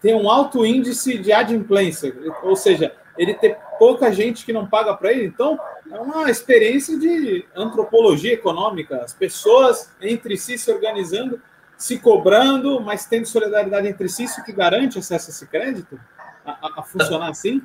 tem um alto índice de adimplência, ou seja, ele ter pouca gente que não paga para ele. Então, é uma experiência de antropologia econômica, as pessoas entre si se organizando, se cobrando, mas tendo solidariedade entre si, isso que garante acesso a esse crédito, a, a funcionar assim?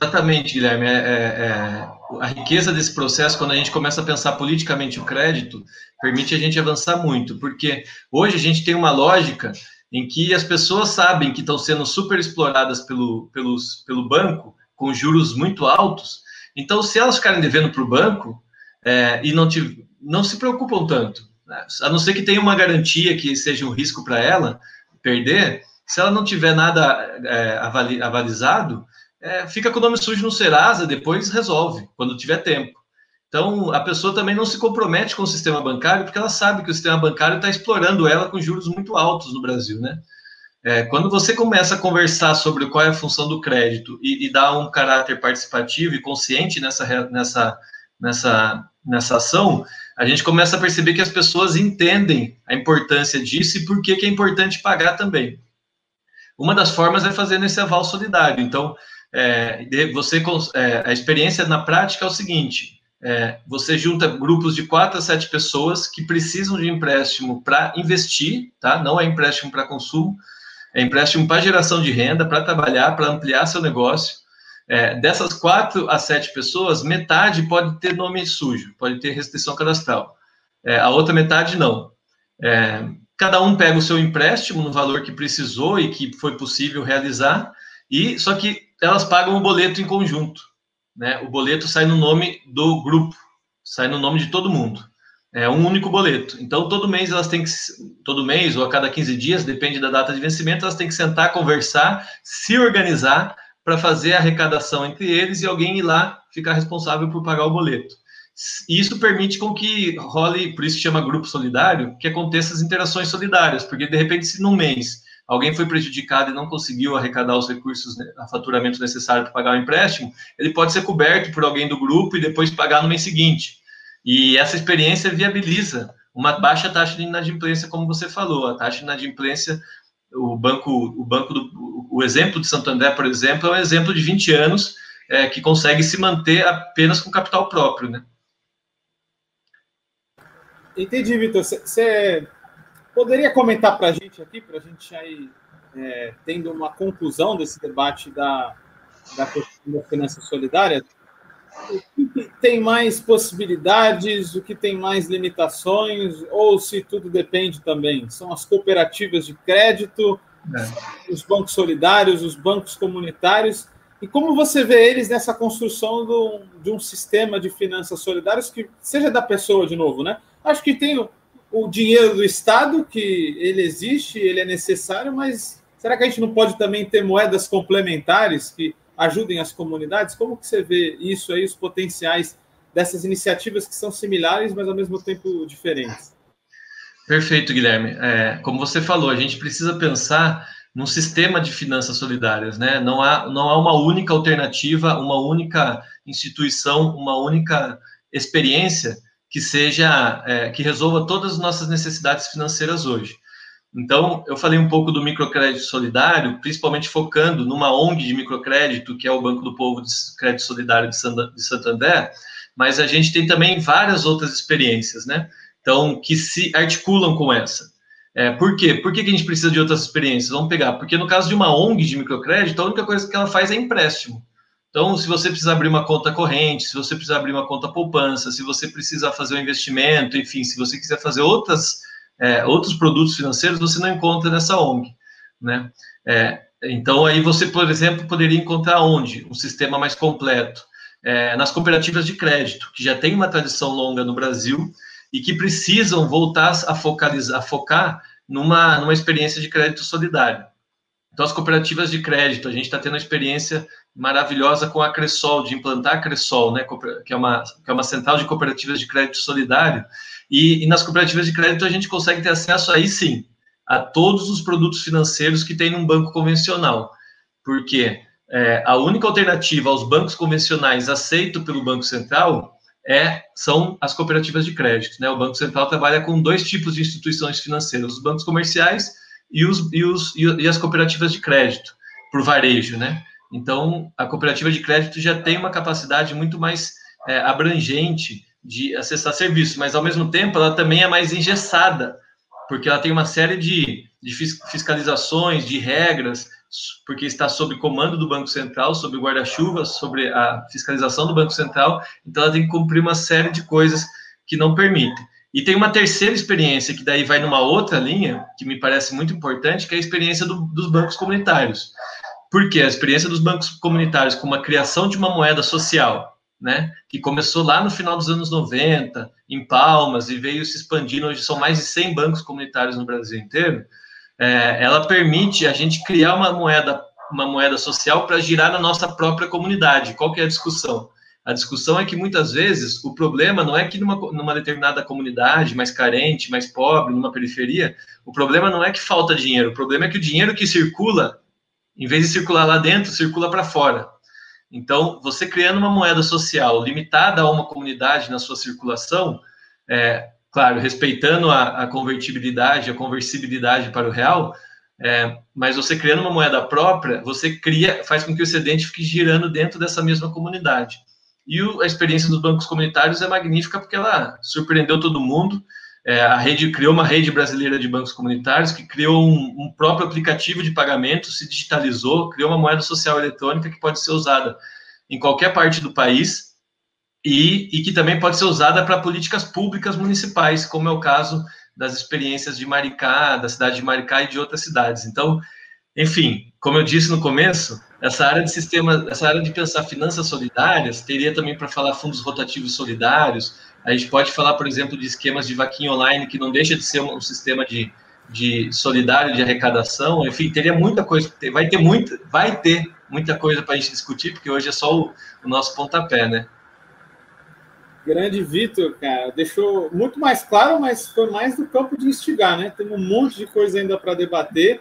Exatamente, Guilherme. É, é, é, a riqueza desse processo, quando a gente começa a pensar politicamente o crédito, permite a gente avançar muito, porque hoje a gente tem uma lógica em que as pessoas sabem que estão sendo super exploradas pelo, pelos, pelo banco com juros muito altos. Então, se elas ficarem devendo para o banco é, e não, te, não se preocupam tanto? A não ser que tenha uma garantia que seja um risco para ela perder, se ela não tiver nada é, avali, avalizado, é, fica com o nome sujo no Serasa, depois resolve, quando tiver tempo. Então, a pessoa também não se compromete com o sistema bancário, porque ela sabe que o sistema bancário está explorando ela com juros muito altos no Brasil, né? É, quando você começa a conversar sobre qual é a função do crédito e, e dá um caráter participativo e consciente nessa, nessa, nessa, nessa ação, a gente começa a perceber que as pessoas entendem a importância disso e por que, que é importante pagar também. Uma das formas é fazendo esse aval solidário. Então, é, você é, a experiência na prática é o seguinte: é, você junta grupos de quatro a sete pessoas que precisam de empréstimo para investir, tá? Não é empréstimo para consumo, é empréstimo para geração de renda, para trabalhar, para ampliar seu negócio. É, dessas quatro a sete pessoas, metade pode ter nome sujo, pode ter restrição cadastral. É, a outra metade não. É, cada um pega o seu empréstimo no valor que precisou e que foi possível realizar, e só que elas pagam o boleto em conjunto. Né? O boleto sai no nome do grupo, sai no nome de todo mundo. É um único boleto. Então, todo mês elas têm que, todo mês ou a cada 15 dias, depende da data de vencimento, elas têm que sentar, conversar, se organizar para fazer a arrecadação entre eles e alguém ir lá ficar responsável por pagar o boleto. Isso permite com que role, por isso chama grupo solidário, que aconteça as interações solidárias, porque de repente, se num mês alguém foi prejudicado e não conseguiu arrecadar os recursos, né, a faturamento necessário para pagar o empréstimo, ele pode ser coberto por alguém do grupo e depois pagar no mês seguinte. E essa experiência viabiliza uma baixa taxa de inadimplência, como você falou. A taxa de inadimplência, o banco, o banco do, o exemplo de Santo André, por exemplo, é um exemplo de 20 anos é, que consegue se manter apenas com capital próprio, né? Entendi, Vitor. Você Poderia comentar para a gente aqui, para a gente aí é, tendo uma conclusão desse debate da da finança solidária, o que tem mais possibilidades, o que tem mais limitações, ou se tudo depende também? São as cooperativas de crédito, é. os bancos solidários, os bancos comunitários, e como você vê eles nessa construção do, de um sistema de finanças solidárias que seja da pessoa de novo, né? Acho que tem o dinheiro do Estado, que ele existe, ele é necessário, mas será que a gente não pode também ter moedas complementares que ajudem as comunidades? Como que você vê isso aí, os potenciais dessas iniciativas que são similares, mas ao mesmo tempo diferentes? Perfeito, Guilherme. É, como você falou, a gente precisa pensar num sistema de finanças solidárias, né? Não há, não há uma única alternativa, uma única instituição, uma única experiência que seja é, que resolva todas as nossas necessidades financeiras hoje. Então, eu falei um pouco do microcrédito solidário, principalmente focando numa ONG de microcrédito, que é o Banco do Povo de Crédito Solidário de Santander, mas a gente tem também várias outras experiências, né? Então, que se articulam com essa. É, por quê? Por que, a gente precisa de outras experiências? Vamos pegar, porque no caso de uma ONG de microcrédito, a única coisa que ela faz é empréstimo. Então, se você precisar abrir uma conta corrente, se você precisar abrir uma conta poupança, se você precisar fazer um investimento, enfim, se você quiser fazer outras, é, outros produtos financeiros, você não encontra nessa ONG, né? É, então, aí você, por exemplo, poderia encontrar onde? Um sistema mais completo. É, nas cooperativas de crédito, que já tem uma tradição longa no Brasil e que precisam voltar a focalizar, a focar numa, numa experiência de crédito solidário. Então, as cooperativas de crédito, a gente está tendo uma experiência maravilhosa com a Cressol, de implantar a Cressol, né, que é uma, que é uma central de cooperativas de crédito solidário, e, e nas cooperativas de crédito a gente consegue ter acesso aí sim a todos os produtos financeiros que tem num banco convencional, porque é, a única alternativa aos bancos convencionais aceito pelo Banco Central é, são as cooperativas de crédito. Né? O Banco Central trabalha com dois tipos de instituições financeiras, os bancos comerciais e, os, e, os, e as cooperativas de crédito, por varejo, né? Então, a cooperativa de crédito já tem uma capacidade muito mais é, abrangente de acessar serviços, mas ao mesmo tempo ela também é mais engessada, porque ela tem uma série de, de fiscalizações, de regras, porque está sob comando do Banco Central, sob guarda-chuva, sobre a fiscalização do Banco Central, então ela tem que cumprir uma série de coisas que não permitem. E tem uma terceira experiência, que daí vai numa outra linha, que me parece muito importante, que é a experiência do, dos bancos comunitários. Porque a experiência dos bancos comunitários com uma criação de uma moeda social, né, que começou lá no final dos anos 90, em Palmas, e veio se expandindo, hoje são mais de 100 bancos comunitários no Brasil inteiro, é, ela permite a gente criar uma moeda, uma moeda social para girar na nossa própria comunidade. Qual que é a discussão? A discussão é que muitas vezes o problema não é que numa, numa determinada comunidade mais carente, mais pobre, numa periferia, o problema não é que falta dinheiro, o problema é que o dinheiro que circula em vez de circular lá dentro, circula para fora. Então, você criando uma moeda social limitada a uma comunidade na sua circulação, é, claro, respeitando a, a, convertibilidade, a conversibilidade para o real, É, mas você criando uma moeda própria, você cria, faz com que o excedente fique girando dentro dessa mesma comunidade. E o, a experiência dos bancos comunitários é magnífica porque ela surpreendeu todo mundo. É, a rede criou uma rede brasileira de bancos comunitários que criou um, um, próprio aplicativo de pagamento, se digitalizou, criou uma moeda social eletrônica que pode ser usada em qualquer parte do país e, e que também pode ser usada para políticas públicas municipais, como é o caso das experiências de Maricá, da cidade de Maricá e de outras cidades. Então, enfim, como eu disse no começo, essa área de sistema, essa área de pensar finanças solidárias, teria também para falar fundos rotativos solidários. A gente pode falar, por exemplo, de esquemas de vaquinha online, que não deixa de ser um, sistema de, de solidário de arrecadação. Enfim, teria muita coisa, vai ter muita, vai ter muita coisa para a gente discutir, porque hoje é só o, o nosso pontapé, né? Grande Vitor, cara, deixou muito mais claro, mas foi mais do campo de instigar, né? Tem um monte de coisa ainda para debater.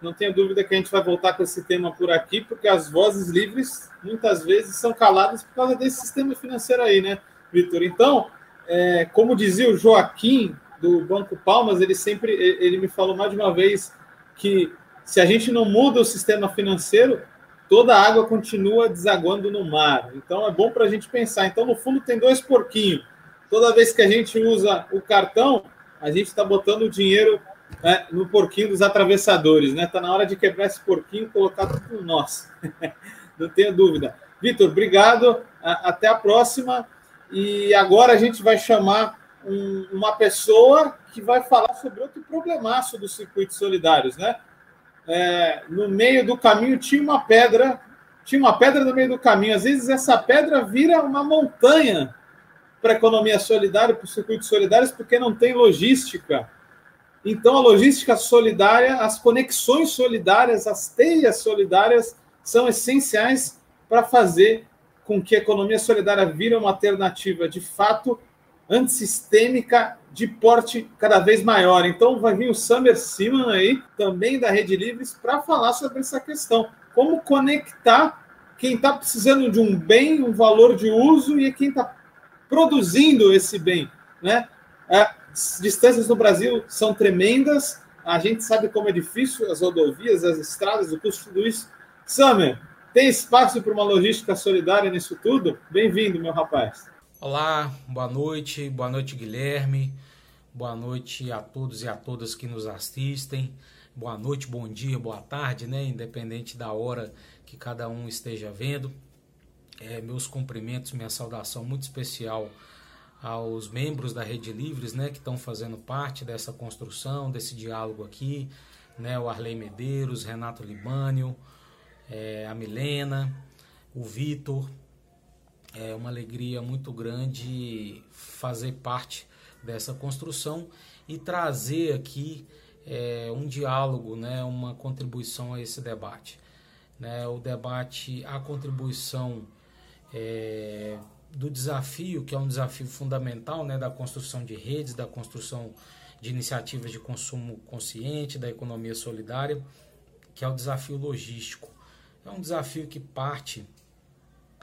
Não tenha dúvida que a gente vai voltar com esse tema por aqui, porque as vozes livres muitas vezes são caladas por causa desse sistema financeiro aí, né, Vitor? Então, é, como dizia o Joaquim do Banco Palmas, ele sempre ele me falou mais de uma vez que se a gente não muda o sistema financeiro, toda a água continua desaguando no mar. Então é bom para a gente pensar. Então, no fundo, tem dois porquinhos. Toda vez que a gente usa o cartão, a gente está botando o dinheiro né, no porquinho dos atravessadores. Né? Está na hora de quebrar esse porquinho e colocar tudo nosso. Não tenha dúvida. Vitor, obrigado. Até a próxima. E agora a gente vai chamar um, uma pessoa que vai falar sobre outro problemaço dos circuitos solidários, né? é, no meio do caminho tinha uma pedra, tinha uma pedra no meio do caminho. Às vezes essa pedra vira uma montanha para a economia solidária, para os circuitos solidários, porque não tem logística. Então, a logística solidária, as conexões solidárias, as teias solidárias são essenciais para fazer com que a economia solidária vire uma alternativa de fato antissistêmica de porte cada vez maior. Então vai vir o Summer Simon aí, também da Rede Livres, para falar sobre essa questão. Como conectar quem está precisando de um bem, um valor de uso e quem está produzindo esse bem. Né? As distâncias no Brasil são tremendas, a gente sabe como é difícil as rodovias, as estradas, o custo tudo isso. Summer, tem espaço para uma logística solidária nisso tudo? Bem-vindo, meu rapaz. Olá, boa noite, boa noite Guilherme, boa noite a todos e a todas que nos assistem, boa noite, bom dia, boa tarde, né? Independente da hora que cada um esteja vendo. É, meus cumprimentos, minha saudação muito especial aos membros da Rede Livres, né? Que estão fazendo parte dessa construção, desse diálogo aqui, né? O Arley Medeiros, Renato Libânio, é, a Milena, o Vitor, é uma alegria muito grande fazer parte dessa construção e trazer aqui é, um diálogo, né, uma contribuição a esse debate. Né, o debate, a contribuição é, do desafio, que é um desafio fundamental né, da construção de redes, da construção de iniciativas de consumo consciente, da economia solidária, que é o desafio logístico. É um desafio que parte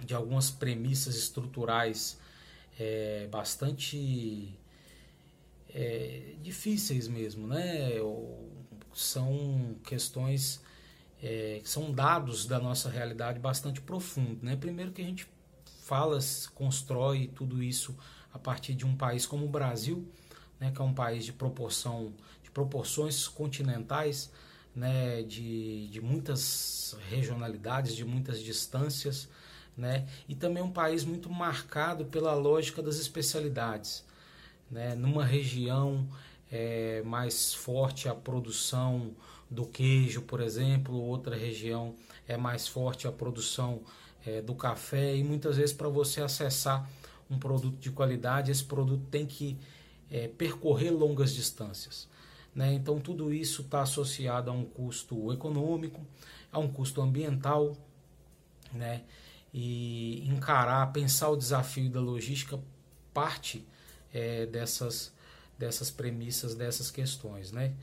de algumas premissas estruturais é, bastante é, difíceis mesmo, né? São questões é, são dados da nossa realidade bastante profundo, né? Primeiro que a gente fala, constrói tudo isso a partir de um país como o Brasil, né? Que é um país de proporção, de proporções continentais, né? De, de muitas regionalidades, de muitas distâncias né? E também um país muito marcado pela lógica das especialidades, né? Numa região é, mais forte a produção do queijo, por exemplo, outra região é mais forte a produção é, do café e muitas vezes para você acessar um produto de qualidade, esse produto tem que é, percorrer longas distâncias. Né? Então, tudo isso está associado a um custo econômico, a um custo ambiental, né? e encarar, pensar o desafio da logística parte é, dessas, dessas premissas, dessas questões. Né?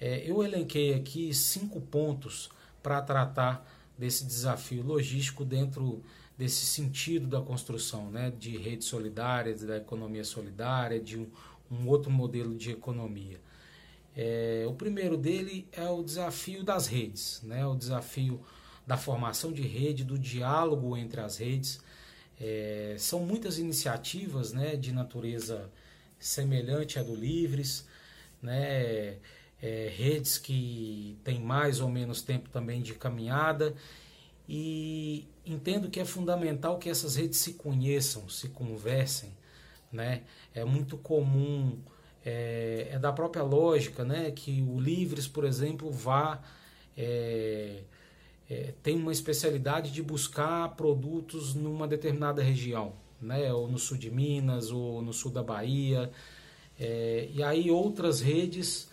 É, eu elenquei aqui cinco pontos para tratar desse desafio logístico dentro desse sentido da construção né? de redes solidárias, da economia solidária, de um, um outro modelo de economia. É, o primeiro dele é o desafio das redes, né? o desafio da formação de rede, do diálogo entre as redes. É, são muitas iniciativas né, de natureza semelhante à do Livres, né, é, redes que têm mais ou menos tempo também de caminhada e entendo que é fundamental que essas redes se conheçam, se conversem, né? É muito comum, é, é da própria lógica, né? Que o Livres, por exemplo, vá é, é, tem uma especialidade de buscar produtos numa determinada região, né? Ou no sul de Minas, ou no sul da Bahia, é, e aí outras redes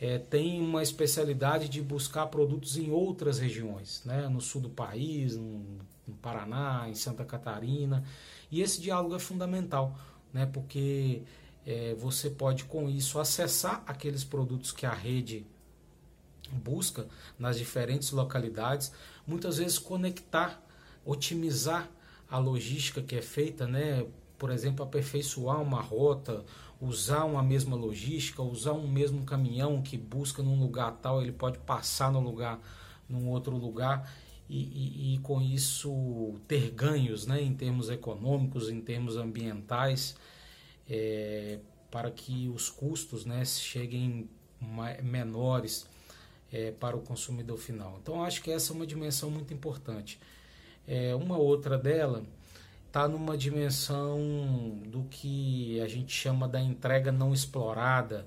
é, têm uma especialidade de buscar produtos em outras regiões, né? no sul do país, no, no Paraná, em Santa Catarina. E esse diálogo é fundamental, né? porque é, você pode com isso acessar aqueles produtos que a rede busca nas diferentes localidades, muitas vezes conectar, otimizar a logística que é feita, né? por exemplo, aperfeiçoar uma rota usar uma mesma logística, usar um mesmo caminhão que busca num lugar tal, ele pode passar no lugar, num outro lugar e, e, e com isso ter ganhos, né, em termos econômicos, em termos ambientais, é, para que os custos, né, cheguem menores é, para o consumidor final. Então acho que essa é uma dimensão muito importante. É, uma outra dela está numa dimensão do que a gente chama da entrega não explorada,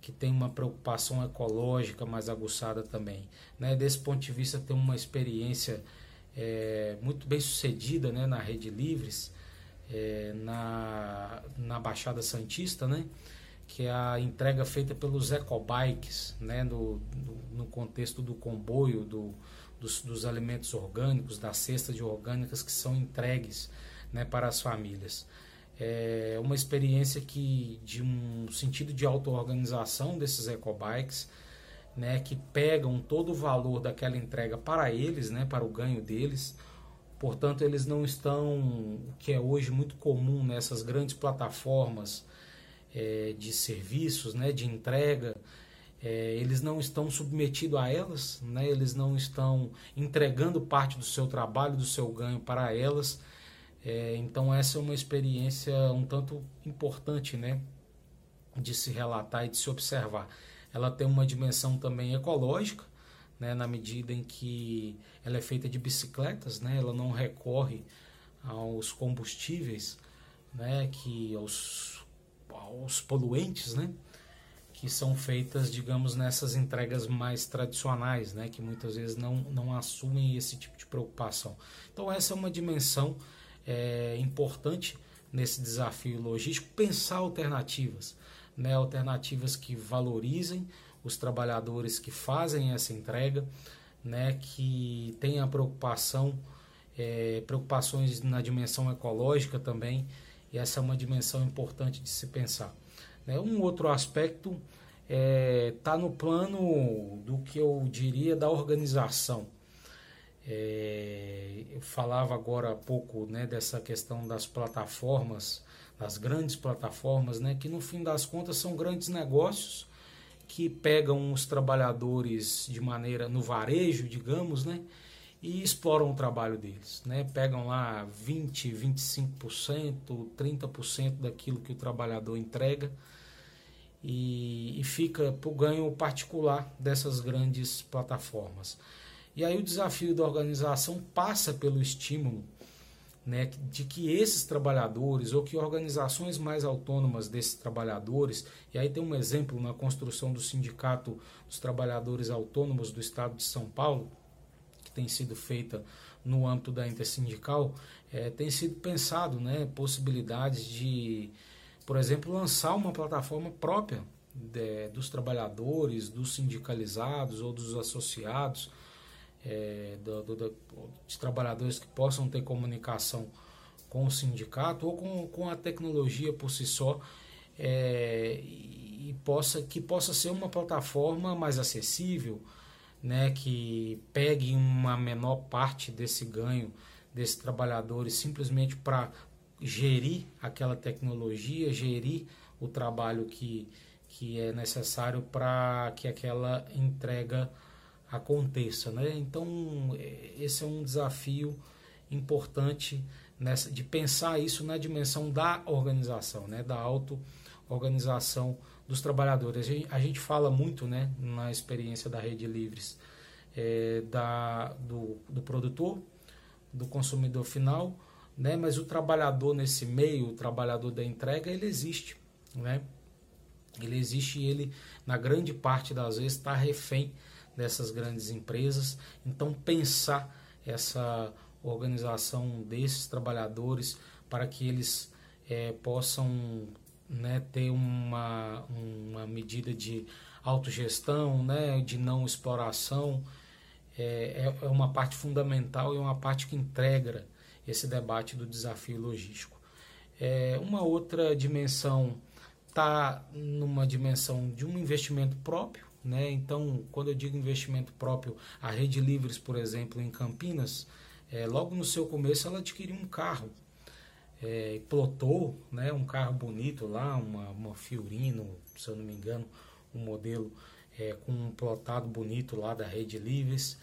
que tem uma preocupação ecológica mais aguçada também. Né? Desse ponto de vista, tem uma experiência é, muito bem sucedida né, na Rede Livres, é, na, na Baixada Santista, né? que é a entrega feita pelos ecobikes, né? no, no, no contexto do comboio, do, dos, dos alimentos orgânicos, das cestas de orgânicas que são entregues né, para as famílias. É uma experiência que de um sentido de auto-organização desses ecobikes, né, que pegam todo o valor daquela entrega para eles, né, para o ganho deles. Portanto, eles não estão, o que é hoje muito comum nessas grandes plataformas é, de serviços, né, de entrega, é, eles não estão submetidos a elas, né, eles não estão entregando parte do seu trabalho, do seu ganho para elas, é, então essa é uma experiência um tanto importante, né, de se relatar e de se observar. Ela tem uma dimensão também ecológica, né, na medida em que ela é feita de bicicletas, né, ela não recorre aos combustíveis, né, que aos, aos poluentes, né, que são feitas, digamos, nessas entregas mais tradicionais, né, que muitas vezes não, não assumem esse tipo de preocupação. Então essa é uma dimensão é importante nesse desafio logístico pensar alternativas, né? alternativas que valorizem os trabalhadores que fazem essa entrega, né? que tenham preocupação, é, preocupações na dimensão ecológica também, e essa é uma dimensão importante de se pensar. Né? Um outro aspecto está é, tá no plano do que eu diria da organização. É, eu falava agora há pouco né, dessa questão das plataformas, das grandes plataformas, né, que no fim das contas são grandes negócios que pegam os trabalhadores de maneira no varejo, digamos, né, e exploram o trabalho deles. Né, pegam lá 20, 25%, 30% daquilo que o trabalhador entrega e, e fica para o ganho particular dessas grandes plataformas. E aí o desafio da organização passa pelo estímulo né, de que esses trabalhadores ou que organizações mais autônomas desses trabalhadores, e aí tem um exemplo na construção do Sindicato dos Trabalhadores Autônomos do Estado de São Paulo, que tem sido feita no âmbito da intersindical, é, tem sido pensado né, possibilidades de, por exemplo, lançar uma plataforma própria de, dos trabalhadores, dos sindicalizados ou dos associados, é, do, do, de trabalhadores que possam ter comunicação com o sindicato ou com, com a tecnologia por si só é, e possa que possa ser uma plataforma mais acessível, né, que pegue uma menor parte desse ganho desses trabalhadores simplesmente para gerir aquela tecnologia, gerir o trabalho que, que é necessário para que aquela entrega aconteça, né? Então é, esse é um desafio importante nessa, de pensar isso na dimensão da organização, né? Da auto-organização dos trabalhadores. A gente, a gente, fala muito, né? Na experiência da Rede Livres, é, da, do, do produtor, do consumidor final, né? Mas o trabalhador nesse meio, o trabalhador da entrega, ele existe, né? Ele existe e ele, na grande parte das vezes, está refém dessas grandes empresas. Então, pensar essa organização desses trabalhadores para que eles é, possam né, ter uma, uma medida de autogestão, né, de não exploração, é, é, é uma parte fundamental e uma parte que entrega esse debate do desafio logístico. É, uma outra dimensão está numa dimensão de um investimento próprio, né? Então, quando eu digo investimento próprio, a Rede Livres, por exemplo, em Campinas, é, logo no seu começo ela adquiriu um carro, é, plotou, né? Um carro bonito lá, uma, uma Fiorino, se eu não me engano, um modelo é, com um plotado bonito lá da Rede Livres.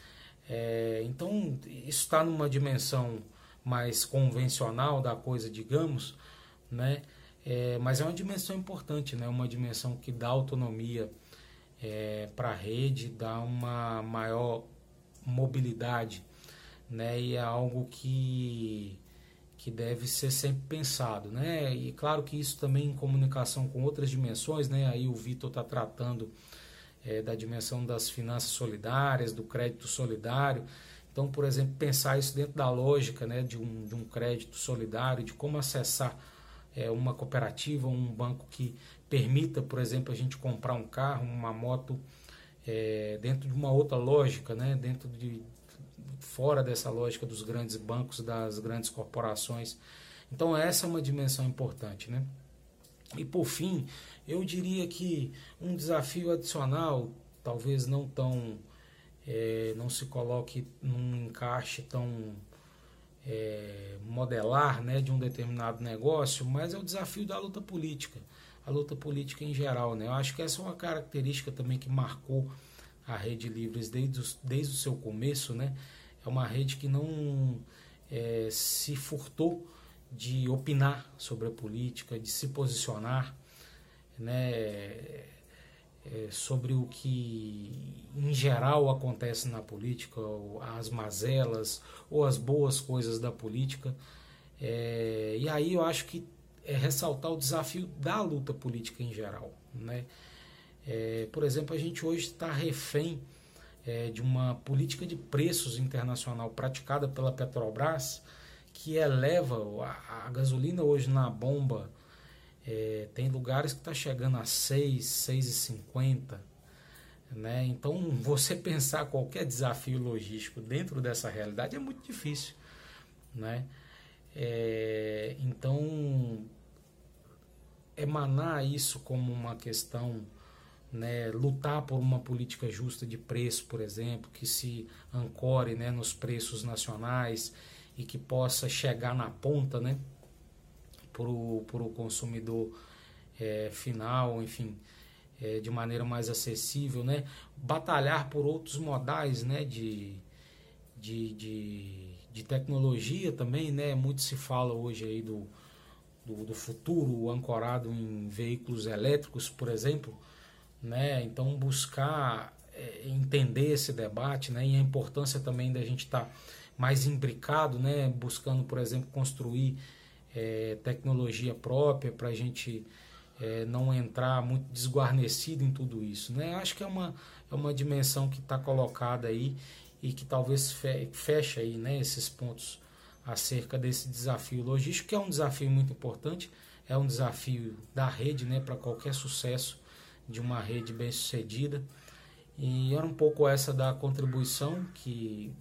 É, então, isso está numa dimensão mais convencional da coisa, digamos, né? É, mas é uma dimensão importante, né? Uma dimensão que dá autonomia é, para a rede, dá uma maior mobilidade, né? E é algo que que deve ser sempre pensado, né? E claro que isso também em comunicação com outras dimensões, né? Aí o Vitor está tratando é, da dimensão das finanças solidárias, do crédito solidário. Então, por exemplo, pensar isso dentro da lógica, né? De um, de um crédito solidário, de como acessar é, uma cooperativa, um banco que permita, por exemplo, a gente comprar um carro, uma moto é, dentro de uma outra lógica, né? dentro de fora dessa lógica dos grandes bancos, das grandes corporações. Então essa é uma dimensão importante, né? E por fim, eu diria que um desafio adicional, talvez não tão é, não se coloque num encaixe tão é, modelar né, de um determinado negócio, mas é o desafio da luta política a luta política em geral. Né? Eu acho que essa é uma característica também que marcou a Rede Livres desde, desde o seu começo. Né? É uma rede que não é, se furtou de opinar sobre a política, de se posicionar né, é, sobre o que em geral acontece na política, as mazelas ou as boas coisas da política. É, e aí eu acho que é ressaltar o desafio da luta política em geral. Né? É, por exemplo, a gente hoje está refém é, de uma política de preços internacional praticada pela Petrobras que eleva a, a gasolina hoje na bomba. É, tem lugares que está chegando a 6, 6,50. Né? Então, você pensar qualquer desafio logístico dentro dessa realidade é muito difícil. Né? É, então, emanar isso como uma questão, né, lutar por uma política justa de preço, por exemplo, que se ancore né, nos preços nacionais e que possa chegar na ponta né, para o consumidor é, final, enfim, é, de maneira mais acessível, né, batalhar por outros modais né, de, de, de, de tecnologia também, né, muito se fala hoje aí do do, do futuro ancorado em veículos elétricos, por exemplo, né? Então buscar é, entender esse debate, né? E a importância também da gente estar tá mais imbricado, né? Buscando, por exemplo, construir é, tecnologia própria para a gente é, não entrar muito desguarnecido em tudo isso, né? Acho que é uma é uma dimensão que está colocada aí e que talvez feche aí, né? Esses pontos acerca desse desafio logístico, que é um desafio muito importante, é um desafio da rede né, para qualquer sucesso de uma rede bem sucedida. E era um pouco essa da contribuição que,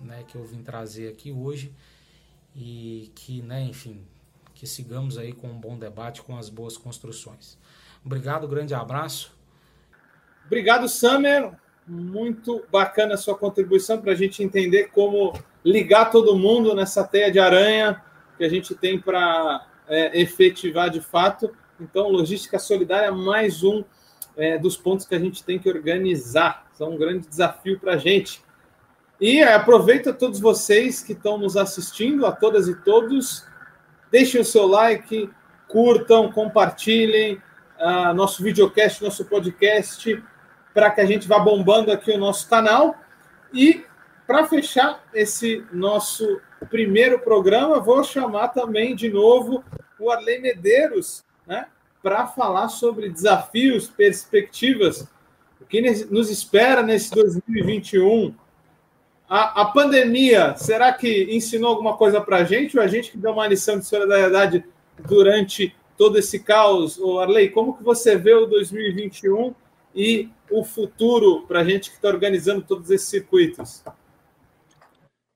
né, que eu vim trazer aqui hoje e que, né, enfim, que sigamos aí com um bom debate, com as boas construções. Obrigado, grande abraço. Obrigado, Samer. Muito bacana a sua contribuição para a gente entender como ligar todo mundo nessa teia de aranha que a gente tem para é, efetivar de fato. Então, logística solidária, mais um é, dos pontos que a gente tem que organizar. São um grande desafio para a gente. E aproveita todos vocês que estão nos assistindo, a todas e todos, deixem o seu like, curtam, compartilhem uh, nosso videocast, nosso podcast, para que a gente vá bombando aqui o nosso canal. E para fechar esse nosso primeiro programa, vou chamar também de novo o Arley Medeiros, né, para falar sobre desafios, perspectivas, o que nos espera nesse 2021. A, a pandemia, será que ensinou alguma coisa para a gente ou a gente que deu uma lição de solidariedade durante todo esse caos? O Arley, como que você vê o 2021 e o futuro para a gente que está organizando todos esses circuitos?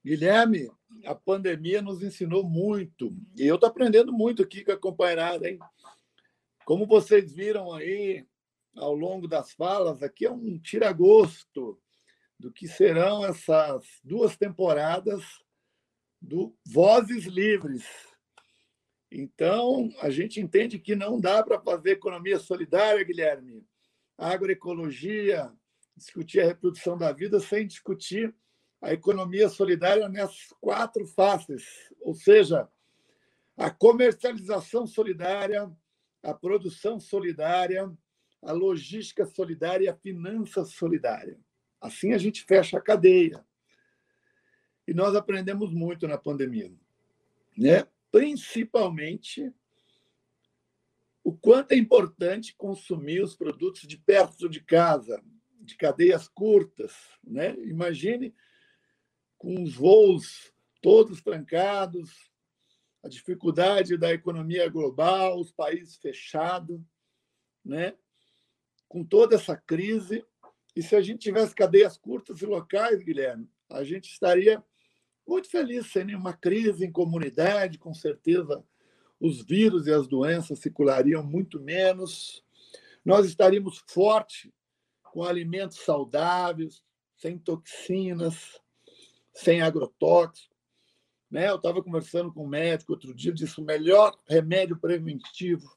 Guilherme, a pandemia nos ensinou muito. E eu estou aprendendo muito aqui com a companheirada, hein? Como vocês viram aí ao longo das falas, aqui é um tiragosto do que serão essas duas temporadas do Vozes Livres. Então, a gente entende que não dá para fazer economia solidária, Guilherme, agroecologia, discutir a reprodução da vida sem discutir a economia solidária nessas quatro faces, ou seja, a comercialização solidária, a produção solidária, a logística solidária e a finança solidária. Assim a gente fecha a cadeia. E nós aprendemos muito na pandemia, né? Principalmente o quanto é importante consumir os produtos de perto de casa, de cadeias curtas, né? Imagine com os voos todos trancados, a dificuldade da economia global, os países fechados, né? com toda essa crise. E se a gente tivesse cadeias curtas e locais, Guilherme, a gente estaria muito feliz sem nenhuma crise em comunidade, com certeza os vírus e as doenças circulariam muito menos. Nós estaríamos fortes com alimentos saudáveis, sem toxinas, sem agrotóxico. Né? Eu estava conversando com um médico outro dia, disse o melhor remédio preventivo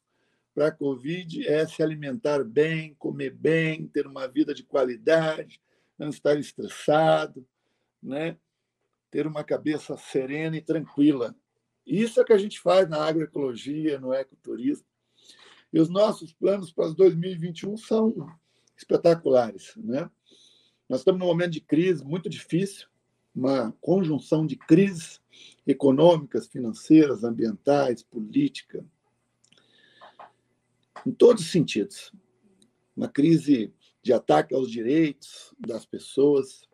para a Covid é se alimentar bem, comer bem, ter uma vida de qualidade, não estar estressado, né? ter uma cabeça serena e tranquila. Isso é que a gente faz na agroecologia, no ecoturismo. E os nossos planos para 2021 são espetaculares. Né? Nós estamos num momento de crise muito difícil, uma conjunção de crises econômicas, financeiras, ambientais, política, em todos os sentidos. Uma crise de ataque aos direitos das pessoas.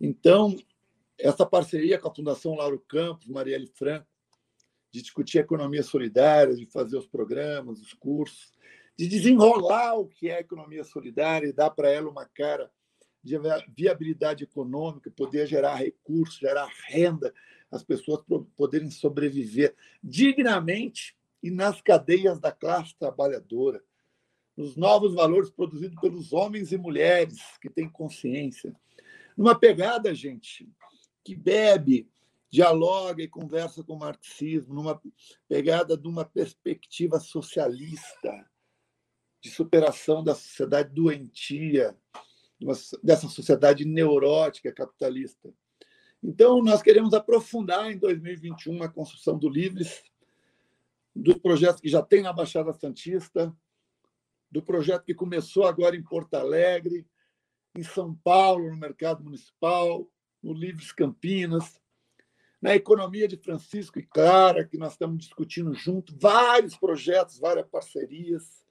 Então, essa parceria com a Fundação Lauro Campos, Marielle Franco, de discutir economia solidária, de fazer os programas, os cursos, de desenrolar o que é economia solidária e dar para ela uma cara de viabilidade econômica, poder gerar recursos, gerar renda, as pessoas poderem sobreviver dignamente e nas cadeias da classe trabalhadora, nos novos valores produzidos pelos homens e mulheres que têm consciência. Numa pegada, gente, que bebe, dialoga e conversa com o marxismo, numa pegada de uma perspectiva socialista, de superação da sociedade doentia, dessa sociedade neurótica capitalista. Então, nós queremos aprofundar em 2021 a construção do Livres, dos projetos que já tem na Baixada Santista, do projeto que começou agora em Porto Alegre, em São Paulo, no mercado municipal, no Livres Campinas, na economia de Francisco e Clara, que nós estamos discutindo junto, vários projetos, várias parcerias.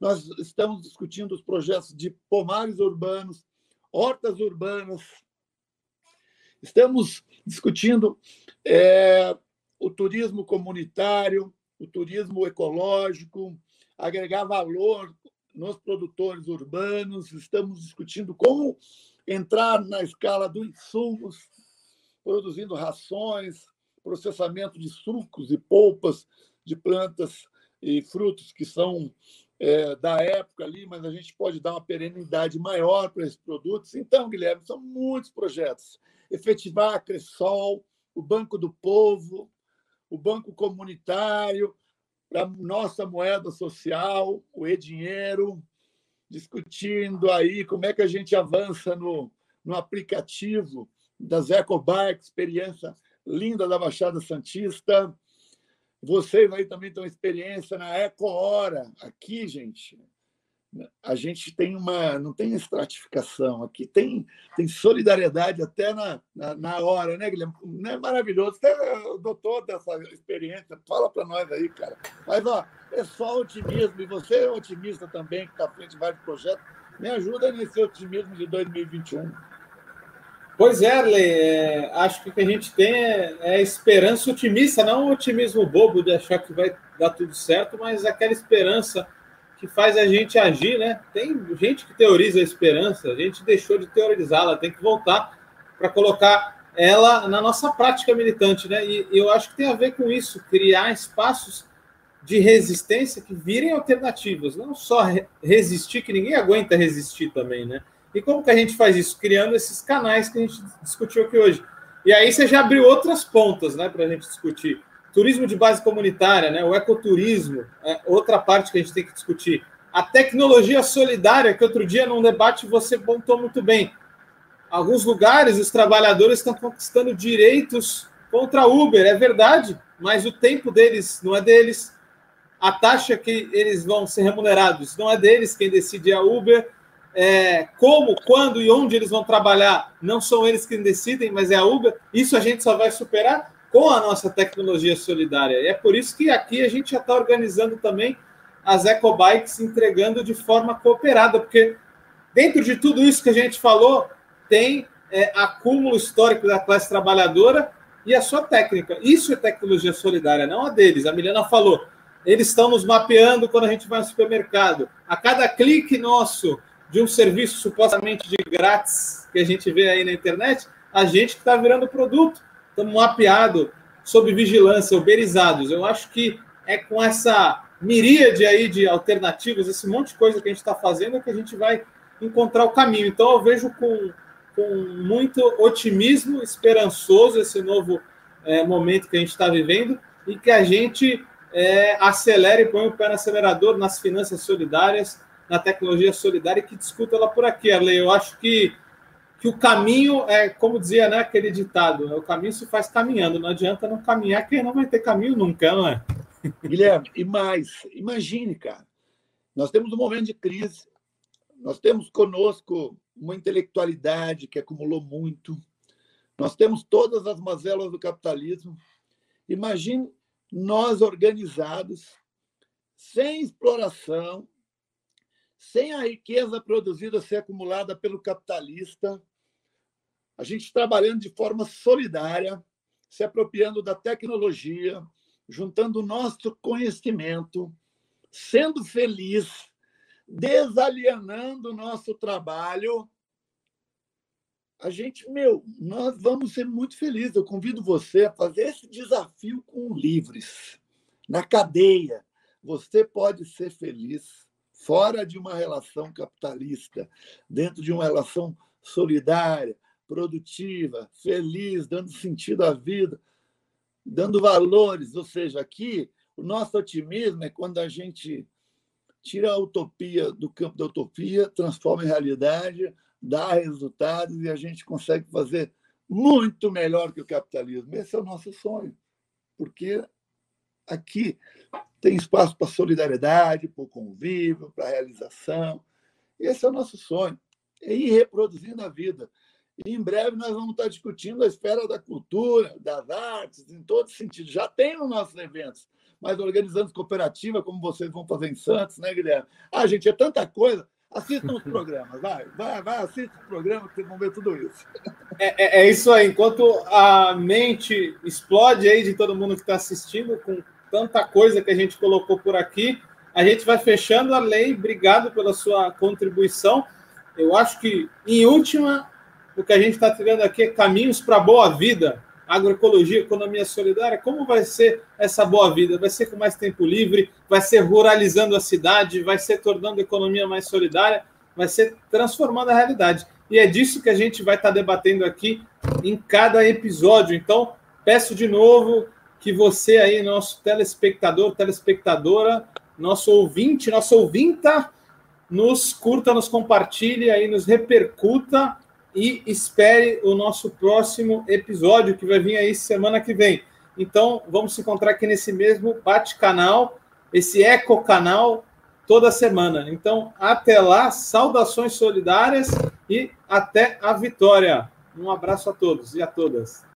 Nós estamos discutindo os projetos de pomares urbanos, hortas urbanas. Estamos discutindo é, o turismo comunitário, o turismo ecológico, agregar valor nos produtores urbanos. Estamos discutindo como entrar na escala dos insumos, produzindo rações, processamento de sucos e polpas de plantas e frutos que são é, da época ali, mas a gente pode dar uma perenidade maior para esses produtos. Então, Guilherme, são muitos projetos. Efetivar a Cressol, o Banco do Povo, o Banco Comunitário, a nossa moeda social, o e-dinheiro, discutindo aí como é que a gente avança no, no aplicativo das EcoBike, experiência linda da Baixada Santista. Vocês aí também têm experiência na Eco Hora. Aqui, gente, a gente tem uma. não tem estratificação, aqui tem, tem solidariedade até na, na, na hora, né, Guilherme? Não é maravilhoso. Você é o doutor dessa experiência, fala para nós aí, cara. Mas, ó, é só otimismo, e você é otimista também, que está à frente de vários projetos. Me ajuda nesse otimismo de 2021. Pois é, Arley, é, acho que o que a gente tem é, é esperança otimista, não um otimismo bobo de achar que vai dar tudo certo, mas aquela esperança que faz a gente agir, né? Tem gente que teoriza a esperança, a gente deixou de teorizá-la, tem que voltar para colocar ela na nossa prática militante, né? E, eu acho que tem a ver com isso, criar espaços de resistência que virem alternativas, não só resistir, que ninguém aguenta resistir também, né? E como que a gente faz isso? Criando esses canais que a gente discutiu aqui hoje. E aí você já abriu outras pontas né, para a gente discutir. Turismo de base comunitária, né, o ecoturismo, é outra parte que a gente tem que discutir. A tecnologia solidária, que outro dia num debate você pontou muito bem. Alguns lugares os trabalhadores estão conquistando direitos contra a Uber, é verdade, mas o tempo deles não é deles. A taxa que eles vão ser remunerados não é deles, quem decide é a Uber é, como, quando e onde eles vão trabalhar, não são eles que decidem, mas é a Uber. Isso a gente só vai superar com a nossa tecnologia solidária. E é por isso que aqui a gente já está organizando também as ecobikes entregando de forma cooperada, porque dentro de tudo isso que a gente falou, tem é, acúmulo histórico da classe trabalhadora e a sua técnica. Isso é tecnologia solidária, não a deles. A Milena falou, eles estão nos mapeando quando a gente vai no supermercado. A cada clique nosso de um serviço supostamente de grátis que a gente vê aí na internet, a gente que está virando produto, estamos mapeado sob vigilância, uberizados. Eu acho que é com essa miríade aí de alternativas, esse monte de coisa que a gente está fazendo, que a gente vai encontrar o caminho. Então eu vejo com, com muito otimismo, esperançoso esse novo é, momento que a gente está vivendo e que a gente é, acelere, põe o pé no acelerador nas finanças solidárias, na tecnologia solidária e que discuta ela por aqui, Arley. Eu acho que, que o caminho é, como dizia né, aquele ditado, né, o caminho se faz caminhando, não adianta não caminhar, que não vai ter caminho nunca, não é? Guilherme, e mais, imagine, cara, nós temos um momento de crise, nós temos conosco uma intelectualidade que acumulou muito, nós temos todas as mazelas do capitalismo. Imagine nós organizados, sem exploração, sem a riqueza produzida ser acumulada pelo capitalista, a gente trabalhando de forma solidária, se apropriando da tecnologia, juntando o nosso conhecimento, sendo feliz, desalienando o nosso trabalho, a gente, meu, nós vamos ser muito felizes. Eu convido você a fazer esse desafio com livres. Na cadeia, você pode ser feliz fora de uma relação capitalista, dentro de uma relação solidária, produtiva, feliz, dando sentido à vida, dando valores. Ou seja, aqui o nosso otimismo é quando a gente tira a utopia do campo da utopia, transforma em realidade, dá resultados e a gente consegue fazer muito melhor que o capitalismo. Esse é o nosso sonho, porque aqui tem espaço para solidariedade, para o convívio, para a realização. Esse é o nosso sonho, é ir reproduzindo a vida. E em breve nós vamos estar discutindo a esfera da cultura, das artes, em todo sentido. Já tem nos nossos eventos, mas organizando cooperativa, como vocês vão fazer em Santos, né, Guilherme? Ah, gente, é tanta coisa. Assistam os programas, vai, vai, vai, assista os programas que vocês vão ver tudo isso. É, é, é isso aí. Enquanto a mente explode aí de todo mundo que está assistindo, com tanta coisa que a gente colocou por aqui. A gente vai fechando a lei. Obrigado pela sua contribuição. Eu acho que, em última, o que a gente está trilhando aqui é caminhos para a boa vida. Agroecologia, economia solidária. Como vai ser essa boa vida? Vai ser com mais tempo livre? Vai ser ruralizando a cidade? Vai ser tornando a economia mais solidária? Vai ser transformando a realidade. E é disso que a gente vai estar tá debatendo aqui em cada episódio. Então, peço de novo que você aí, nosso telespectador, telespectadora, nosso ouvinte, nosso ouvinta, nos curta, nos compartilhe aí, nos repercuta e espere o nosso próximo episódio que vai vir aí semana que vem. Então, vamos se encontrar aqui nesse mesmo bate-canal, esse eco-canal, toda semana. Então, até lá, saudações solidárias e até a vitória. Um abraço a todos e a todas.